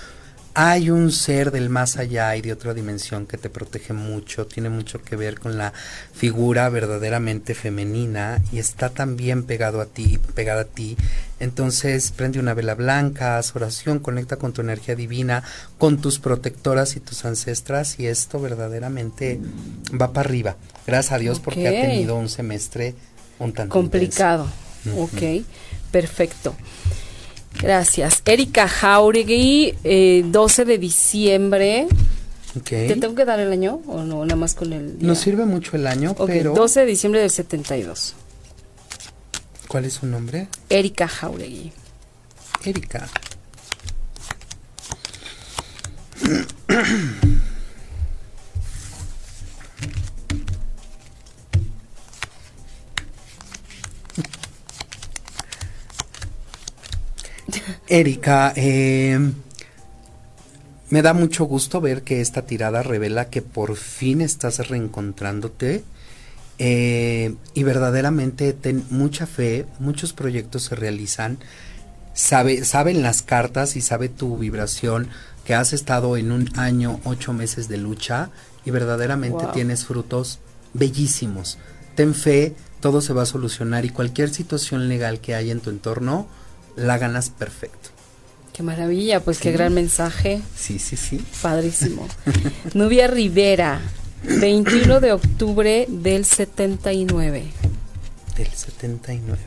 hay un ser del más allá y de otra dimensión que te protege mucho, tiene mucho que ver con la figura verdaderamente femenina y está también pegado a ti, pegada a ti. Entonces prende una vela blanca, haz oración, conecta con tu energía divina, con tus protectoras y tus ancestras y esto verdaderamente va para arriba. Gracias a Dios porque ha tenido un semestre un tanto complicado. Ok. Perfecto. Gracias. Erika Jauregui, eh, 12 de diciembre. ¿Te tengo que dar el año o no? Nada más con el. Nos sirve mucho el año, pero. 12 de diciembre del 72. ¿Cuál es su nombre? Erika Jauregui. Erika. Erika, eh, me da mucho gusto ver que esta tirada revela que por fin estás reencontrándote eh, y verdaderamente ten mucha fe, muchos proyectos se realizan, sabe, saben las cartas y sabe tu vibración que has estado en un año, ocho meses de lucha y verdaderamente tienes frutos bellísimos. Ten fe, todo se va a solucionar y cualquier situación legal que haya en tu entorno, la ganas perfecto. Qué maravilla, pues qué gran mensaje. Sí, sí, sí. Padrísimo. Nubia Rivera, 21 de octubre del 79. Del 79.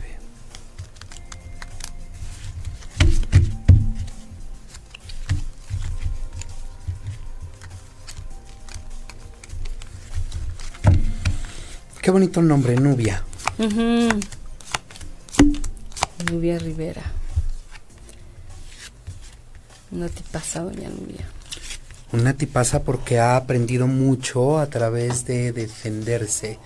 Qué bonito nombre, Nubia. Nubia Rivera. Una tipaza, doña Nubia. Una tipaza porque ha aprendido mucho a través de defenderse.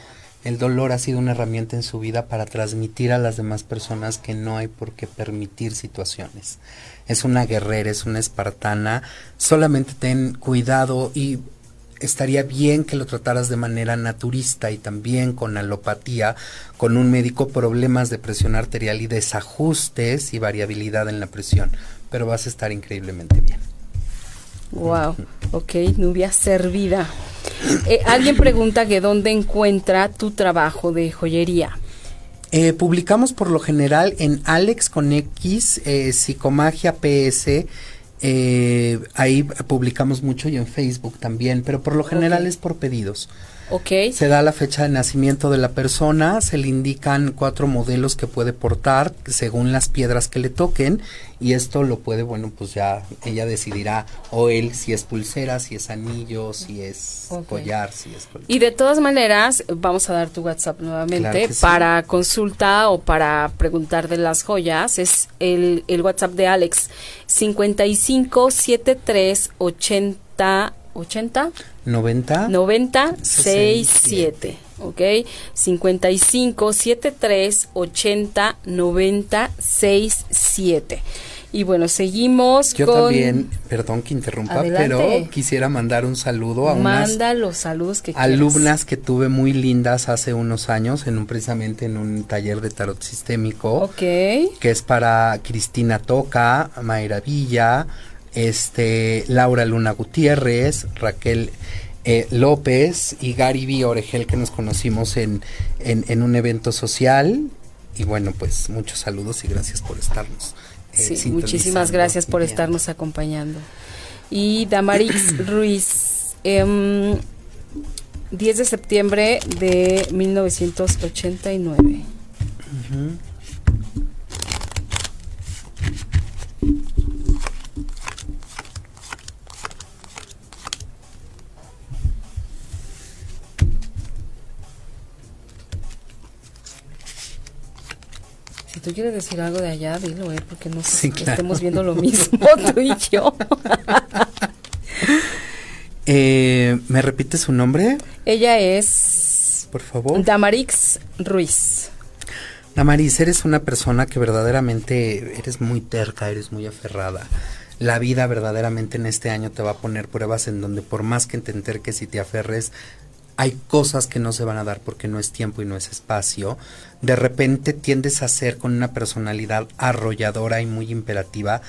El dolor ha sido una herramienta en su vida para transmitir a las demás personas que no hay por qué permitir situaciones. Es una guerrera, es una espartana. Solamente ten cuidado y estaría bien que lo trataras de manera naturista y también con alopatía, con un médico, problemas de presión arterial y desajustes y variabilidad en la presión, pero vas a estar increíblemente bien. Wow, ok, Nubia servida. Eh, alguien pregunta que dónde encuentra tu trabajo de joyería. Eh, publicamos por lo general en Alex con X, eh, Psicomagia PS, eh, ahí publicamos mucho y en Facebook también, pero por lo general es por pedidos. Okay. Se da la fecha de nacimiento de la persona, se le indican cuatro modelos que puede portar según las piedras que le toquen y esto lo puede, bueno, pues ya ella decidirá o él si es pulsera, si es anillo, si es collar, si es Y de todas maneras, vamos a dar tu WhatsApp nuevamente para consulta o para preguntar de las joyas. Es el, el WhatsApp de Alex 5573 80 80 90 90 67 ok 55 73 80 90 67 y bueno, seguimos Yo también, perdón que interrumpa, pero quisiera mandar un saludo a Manda los saludos que alumnas que tuve muy lindas hace unos años, en un precisamente en un taller de tarot sistémico. Ok. Que es para Cristina Toca, Mayra Villa, este, Laura Luna Gutiérrez, Raquel eh, López y Gary B. Oregel que nos conocimos en, en, un evento social. Y bueno, pues muchos saludos y gracias por estarnos. Eh, sí, muchísimas gracias por estarnos acompañando. Y Damarix Ruiz, 10 em, de septiembre de 1989. Tú quieres decir algo de allá, dilo, eh, porque no sé estemos viendo lo mismo tú y yo. eh, ¿Me repite su nombre? Ella es... Por favor. Damarix Ruiz. Damaris, eres una persona que verdaderamente eres muy terca, eres muy aferrada. La vida verdaderamente en este año te va a poner pruebas en donde por más que te enterques y te aferres, hay cosas que no se van a dar porque no es tiempo y no es espacio. De repente tiendes a ser con una personalidad arrolladora y muy imperativa.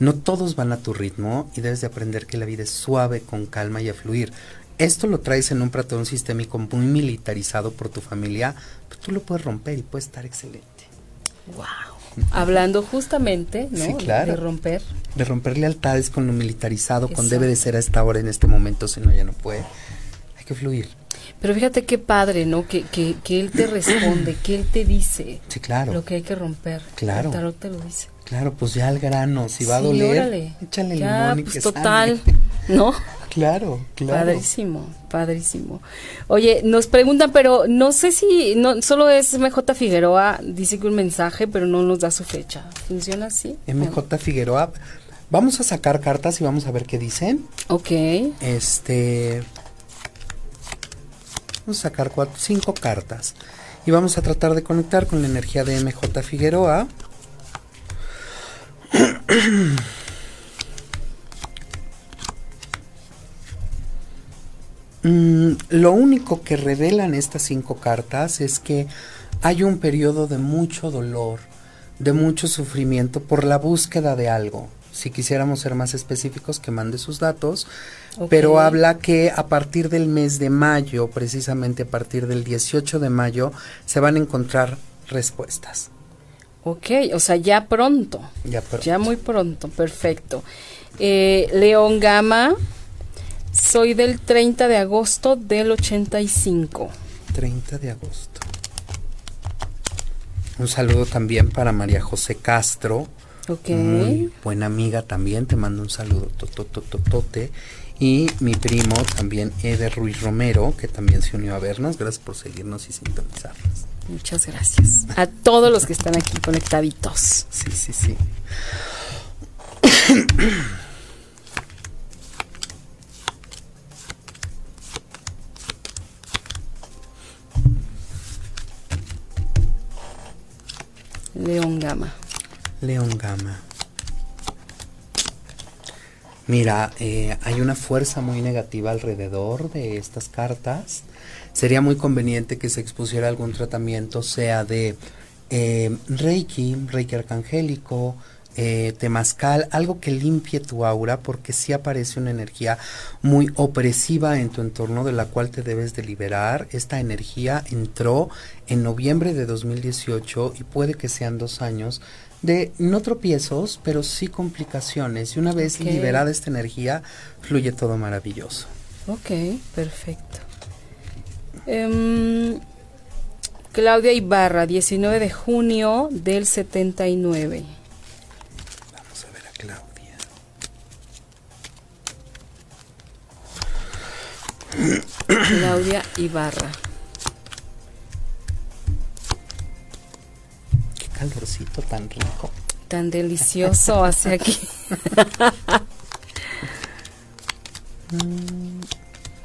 No todos van a tu ritmo y debes de aprender que la vida es suave, con calma y a fluir. Esto lo traes en un patrón sistémico muy militarizado por tu familia, pero tú lo puedes romper y puedes estar excelente. Wow. Hablando justamente, ¿no? claro. De romper. De romper lealtades con lo militarizado, con debe de ser a esta hora, en este momento, si no ya no puede que fluir. Pero fíjate qué padre, ¿no? Que, que, que él te responde, que él te dice sí, claro. lo que hay que romper. Claro. El tarot te lo dice. Claro, pues ya al grano, si va a doler, órale. échale Ya, limón y pues que total. ¿no? Claro, claro. Padrísimo, padrísimo. Oye, nos preguntan, pero no sé si, no, solo es MJ Figueroa, dice que un mensaje, pero no nos da su fecha. ¿Funciona así? MJ Figueroa. Vamos a sacar cartas y vamos a ver qué dicen. Ok, Este. Vamos a sacar cuatro, cinco cartas. Y vamos a tratar de conectar con la energía de MJ Figueroa. Mm, lo único que revelan estas cinco cartas es que hay un periodo de mucho dolor, de mucho sufrimiento por la búsqueda de algo. Si quisiéramos ser más específicos, que mande sus datos, pero habla que a partir del mes de mayo, precisamente a partir del 18 de mayo, se van a encontrar respuestas. ok, o sea, ya pronto. Ya, pero- Ya muy pronto, perfecto. Eh, León Gama, soy del 30 de agosto del 85. 30 de agosto. Un saludo también para María José Castro, Ok. muy buena amiga también, te mando un saludo totototote. Y mi primo también, Eder Ruiz Romero, que también se unió a vernos. Gracias por seguirnos y sintonizarnos. Muchas gracias. A todos los que están aquí conectaditos. Sí, sí, sí. León Gama. León Gama. Mira, eh, hay una fuerza muy negativa alrededor de estas cartas. Sería muy conveniente que se expusiera algún tratamiento, sea de eh, Reiki, Reiki arcangélico, eh, temazcal, algo que limpie tu aura, porque sí aparece una energía muy opresiva en tu entorno de la cual te debes de liberar. Esta energía entró en noviembre de 2018 y puede que sean dos años de no tropiezos, pero sí complicaciones. Y una vez liberada esta energía, fluye todo maravilloso. Ok, perfecto. Em, Claudia Ibarra, 19 de junio del 79. Vamos a ver a Claudia. Claudia Ibarra. Calorcito tan rico. Tan delicioso hace aquí.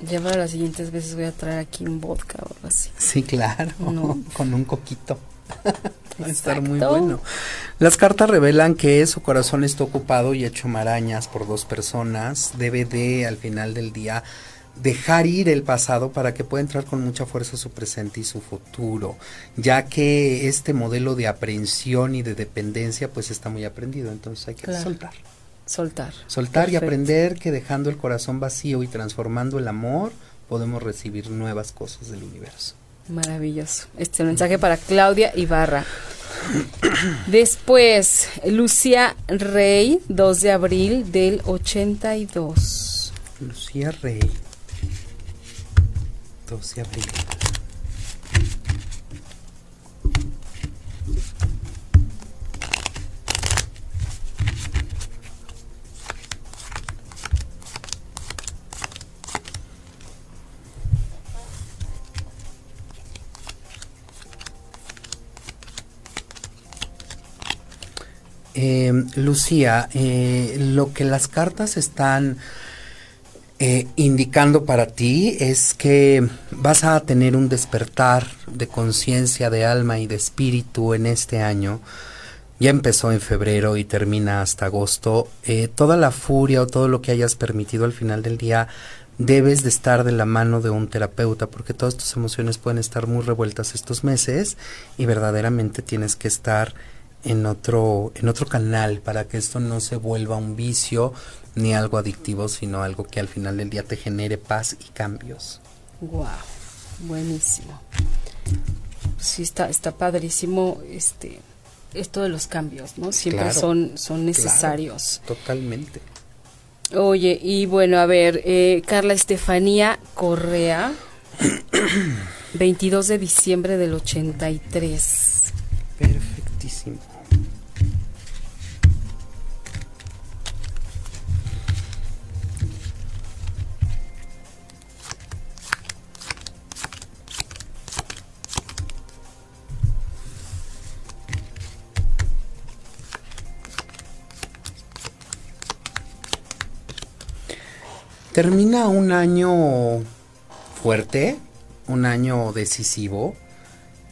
ya para las siguientes veces voy a traer aquí un vodka o algo así. Sí, claro. No. Con un coquito. Va a estar muy bueno. Las cartas revelan que su corazón está ocupado y hecho marañas por dos personas. Debe de, al final del día, dejar ir el pasado para que pueda entrar con mucha fuerza su presente y su futuro, ya que este modelo de aprehensión y de dependencia pues está muy aprendido, entonces hay que Claro. soltar. Soltar. Soltar y aprender que dejando el corazón vacío y transformando el amor, podemos recibir nuevas cosas del universo. Maravilloso. Este mensaje para Claudia Ibarra. Después, Lucía Rey, 2 de abril del 82. Lucía Rey. 12 de abril. Eh, Lucía, eh, lo que las cartas están eh, indicando para ti es que vas a tener un despertar de conciencia, de alma y de espíritu en este año. Ya empezó en febrero y termina hasta agosto. Eh, toda la furia o todo lo que hayas permitido al final del día debes de estar de la mano de un terapeuta porque todas tus emociones pueden estar muy revueltas estos meses y verdaderamente tienes que estar en otro en otro canal para que esto no se vuelva un vicio ni algo adictivo sino algo que al final del día te genere paz y cambios Wow, buenísimo. Sí, está, está padrísimo este esto de los cambios, ¿no? Siempre Claro, son, son necesarios. totalmente Oye, y bueno, a ver, eh, Carla Estefanía Correa, 22 de diciembre del 83. Perfectísimo. Termina un año fuerte, un año decisivo,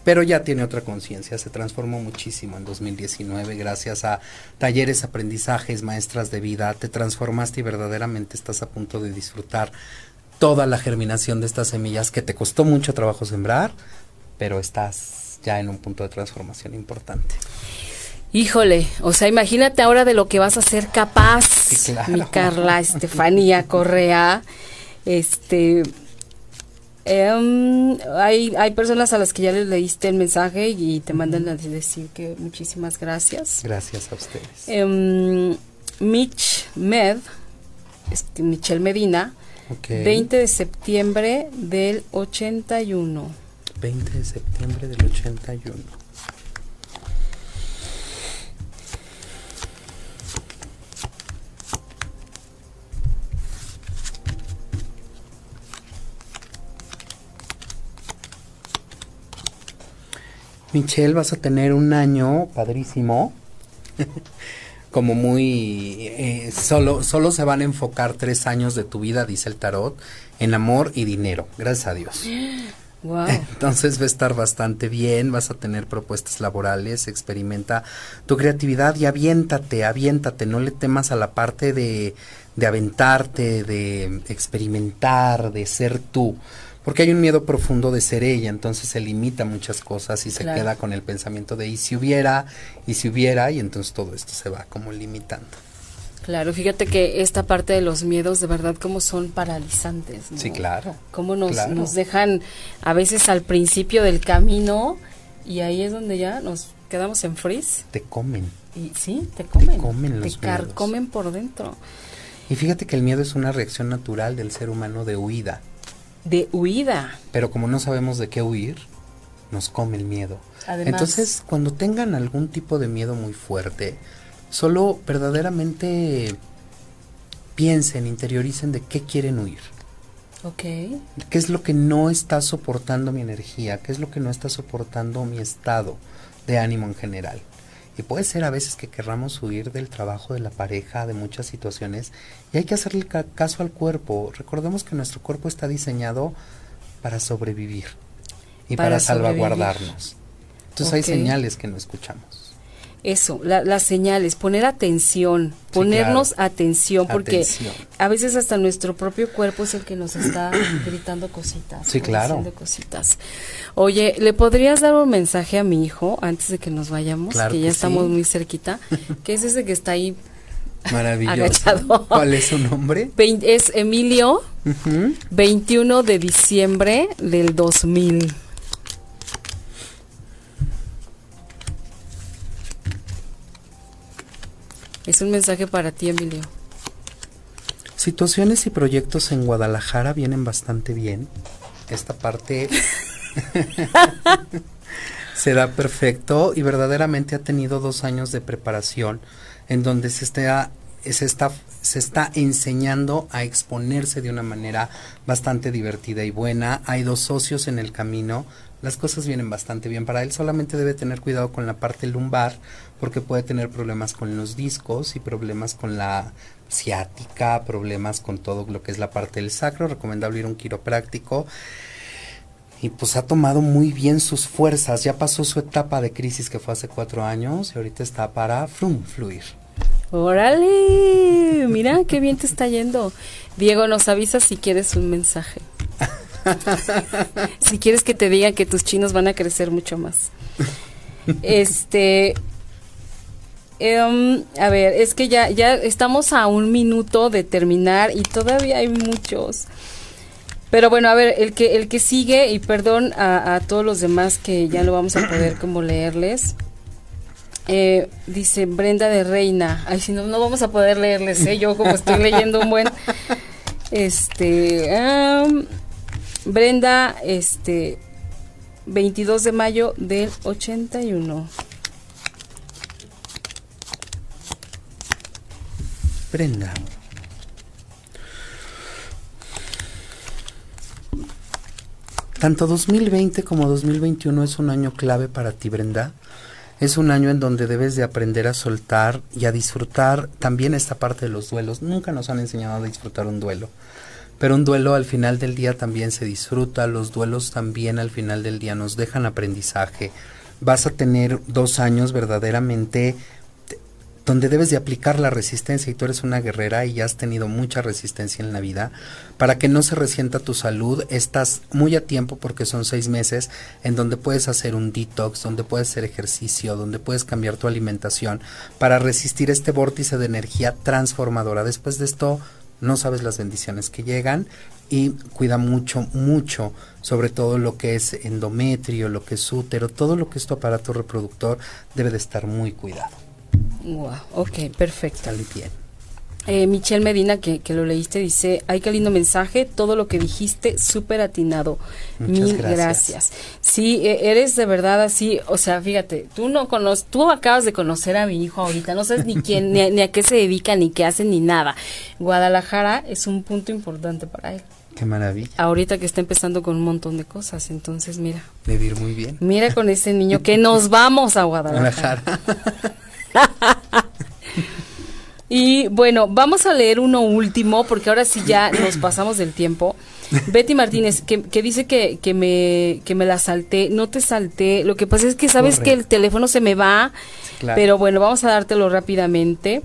pero ya tiene otra conciencia, se transformó muchísimo en 2019 gracias a talleres, aprendizajes, maestras de vida, te transformaste y verdaderamente estás a punto de disfrutar toda la germinación de estas semillas que te costó mucho trabajo sembrar, pero estás ya en un punto de transformación importante. Híjole, o sea, imagínate ahora de lo que vas a ser capaz, mi Carla Estefanía Correa. Este, em, hay, hay personas a las que ya les leíste el mensaje y te mandan a decir que muchísimas gracias. Gracias a ustedes. Em, Mitch Med, este, Michelle Medina, 20 de septiembre del 81. 20 de septiembre del 81. Michelle, vas a tener un año padrísimo. Como muy eh, solo solo se van a enfocar tres años de tu vida, dice el tarot, en amor y dinero. Gracias a Dios. Wow. Entonces va a estar bastante bien, vas a tener propuestas laborales, experimenta tu creatividad y aviéntate, aviéntate, no le temas a la parte de, de aventarte, de experimentar, de ser tú porque hay un miedo profundo de ser ella, entonces se limita muchas cosas y se queda con el pensamiento de y si hubiera, y si hubiera, y entonces todo esto se va como limitando. Claro, fíjate que esta parte de los miedos de verdad como son paralizantes. Sí, claro. Cómo nos, nos dejan a veces al principio del camino y ahí es donde ya nos quedamos en freeze. Te comen. Y sí, te comen. Te comen los Te carcomen por dentro. Y fíjate que el miedo es una reacción natural del ser humano de huida de huida. Pero como no sabemos de qué huir, nos come el miedo. Entonces, cuando tengan algún tipo de miedo muy fuerte, solo verdaderamente piensen, interioricen de qué quieren huir. Ok. ¿Qué es lo que no está soportando mi energía? ¿Qué es lo que no está soportando mi estado de ánimo en general? Y puede ser a veces que querramos huir del trabajo de la pareja, de muchas situaciones, y hay que hacerle caso al cuerpo. Recordemos que nuestro cuerpo está diseñado para sobrevivir y para, salvaguardarnos. Entonces hay señales que no escuchamos. Eso, las señales, poner atención, ponernos atención, porque a veces hasta nuestro propio cuerpo es el que nos está gritando cositas. Sí, claro. cositas. Oye, ¿le podrías dar un mensaje a mi hijo antes de que nos vayamos? que ya estamos muy cerquita, que es ese que está ahí Maravilloso. ¿Cuál es su nombre? es Emilio, 21 de diciembre del 2000. Es un mensaje para ti, Emilio. Situaciones y proyectos en Guadalajara vienen bastante bien. Esta parte será perfecto y verdaderamente ha tenido dos años de preparación en donde se está, se está, se está enseñando a exponerse de una manera bastante divertida y buena. Hay dos socios en el camino, las cosas vienen bastante bien para él, solamente debe tener cuidado con la parte lumbar porque puede tener problemas con los discos y problemas con la ciática, problemas con todo lo que es la parte del sacro, recomendable ir a un quiropráctico. Y pues ha tomado muy bien sus fuerzas, ya pasó su etapa de crisis que fue hace cuatro años y ahorita está para fluir. Órale, mira qué bien te está yendo. Diego, nos avisa si quieres un mensaje. si quieres que te digan que tus chinos van a crecer mucho más. Este, em, a ver, es que ya, ya estamos a un minuto de terminar y todavía hay muchos. Pero bueno, a ver, el que, el que sigue, y perdón a, a todos los demás que ya no vamos a poder como leerles. Eh, dice Brenda de Reina. Ay, si no, no vamos a poder leerles, ¿eh? Yo como estoy leyendo un buen... Este... Brenda, este, 22 de mayo del 81. Brenda. Tanto 2020 como 2021 es un año clave para ti, Brenda. Es un año en donde debes de aprender a soltar y a disfrutar también esta parte de los duelos. Nunca nos han enseñado a disfrutar un duelo. Pero un duelo al final del día también se disfruta, los duelos también al final del día nos dejan aprendizaje. Vas a tener dos años verdaderamente donde debes de aplicar la resistencia y tú eres una guerrera y has tenido mucha resistencia en la vida, para que no se resienta tu salud, estás muy a tiempo porque son seis meses en donde puedes hacer un detox, donde puedes hacer ejercicio, donde puedes cambiar tu alimentación para resistir este vórtice de energía transformadora. Después de esto, no sabes las bendiciones que llegan y cuida mucho, mucho, sobre todo lo que es endometrio, lo que es útero, todo lo que es tu aparato reproductor debe de estar muy cuidado. Wow, ok, perfecto. bien. Eh, Michelle Medina, que, lo leíste, dice, ay, qué lindo mensaje, todo lo que dijiste, súper atinado. Mil gracias. Sí, e, eres de verdad así, o sea, fíjate, tú no conoces, tú acabas de conocer a mi hijo ahorita, no sabes ni quién, ni, ni, a qué se dedica, ni qué hace, ni nada. Guadalajara es un punto importante para él. Qué maravilla. Ahorita que está empezando con un montón de cosas, entonces mira. Debe muy bien. Mira con ese niño que nos vamos a Guadalajara. y bueno, vamos a leer uno último, porque ahora sí ya nos pasamos del tiempo. Betty Martínez, que, dice que, que, me, que me la salté. No te salté. Lo que pasa es que sabes que el teléfono se me va. Pero bueno, vamos a dártelo rápidamente.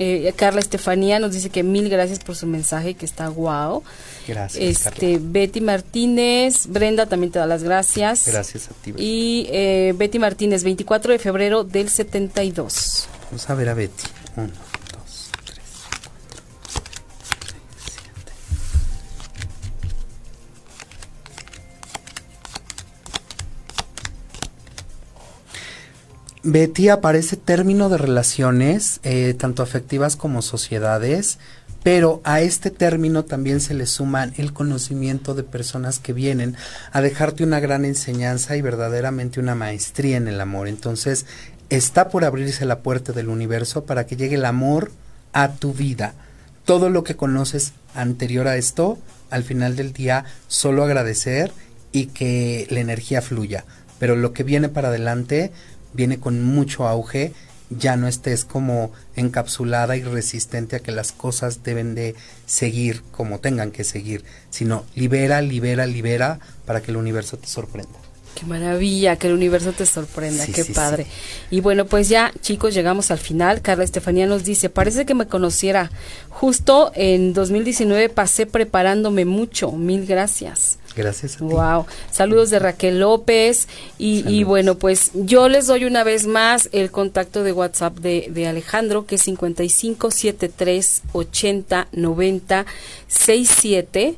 Eh, Carla Estefanía nos dice que mil gracias por su mensaje, que está guau. Gracias. Este, Betty Martínez, Brenda también te da las gracias. Gracias a ti. Y eh, Betty Martínez, 24 de febrero del 72. Vamos a ver a Betty. Uno, dos, tres, Betty aparece término de relaciones, eh, tanto afectivas como sociedades, pero a este término también se le suman el conocimiento de personas que vienen a dejarte una gran enseñanza y verdaderamente una maestría en el amor. Entonces, está por abrirse la puerta del universo para que llegue el amor a tu vida. Todo lo que conoces anterior a esto, al final del día, solo agradecer y que la energía fluya. Pero lo que viene para adelante viene con mucho auge ya no estés como encapsulada y resistente a que las cosas deben de seguir como tengan que seguir, sino libera, libera, libera para que el universo te sorprenda. Qué maravilla, que el universo te sorprenda, qué padre. Y bueno, pues ya chicos, llegamos al final. Carla Estefanía nos dice, parece que me conociera. Justo en 2019 pasé preparándome mucho. Mil gracias. Gracias a ti. Wow. Saludos de Raquel López. Y, bueno, pues yo les doy una vez más el contacto de WhatsApp de, de Alejandro, que es 5573 80 90 67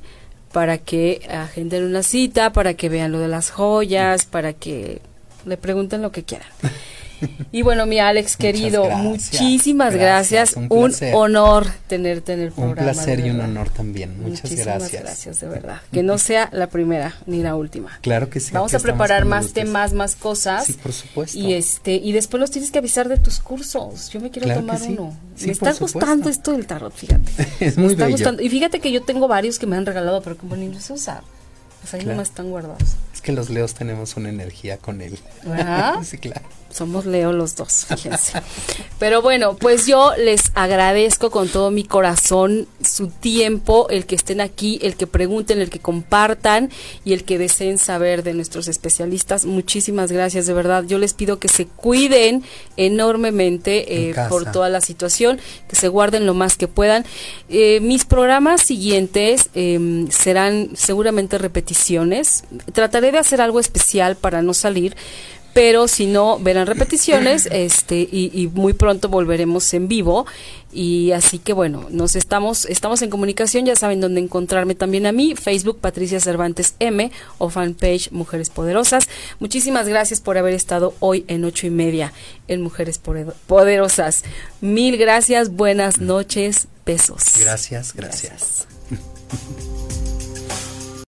para que agenden una cita, para que vean lo de las joyas, para que le pregunten lo que quieran. Y bueno, mi Alex querido, muchísimas gracias. Un, honor tenerte en el programa. Un placer y un honor también. Muchas muchísimas gracias. Gracias, de verdad. Que no sea la primera ni la última. Claro que sí. Vamos a preparar más temas, más cosas. Sí, por supuesto. Y este y después los tienes que avisar de tus cursos. Yo me quiero tomar uno. me está gustando esto del tarot, fíjate. es muy me Y fíjate que yo tengo varios que me han regalado, pero como ni los usar. Pues ahí nomás están guardados. Es que los leos tenemos una energía con él. ¿Verdad? sí, claro. Somos Leo los dos, fíjense. Pero bueno, pues yo les agradezco con todo mi corazón su tiempo, el que estén aquí, el que pregunten, el que compartan y el que deseen saber de nuestros especialistas. Muchísimas gracias, de verdad. Yo les pido que se cuiden enormemente eh, por toda la situación, que se guarden lo más que puedan. Eh, mis programas siguientes em, serán seguramente repeticiones. Trataré de hacer algo especial para no salir pero si no verán repeticiones este y, muy pronto volveremos en vivo. Y así que bueno nos estamos estamos en comunicación ya saben dónde encontrarme también a mí Facebook Patricia Cervantes M o fanpage Mujeres Poderosas. Muchísimas gracias por haber estado hoy en ocho y media en Mujeres Poderosas. Mil gracias buenas noches besos. Gracias. Gracias.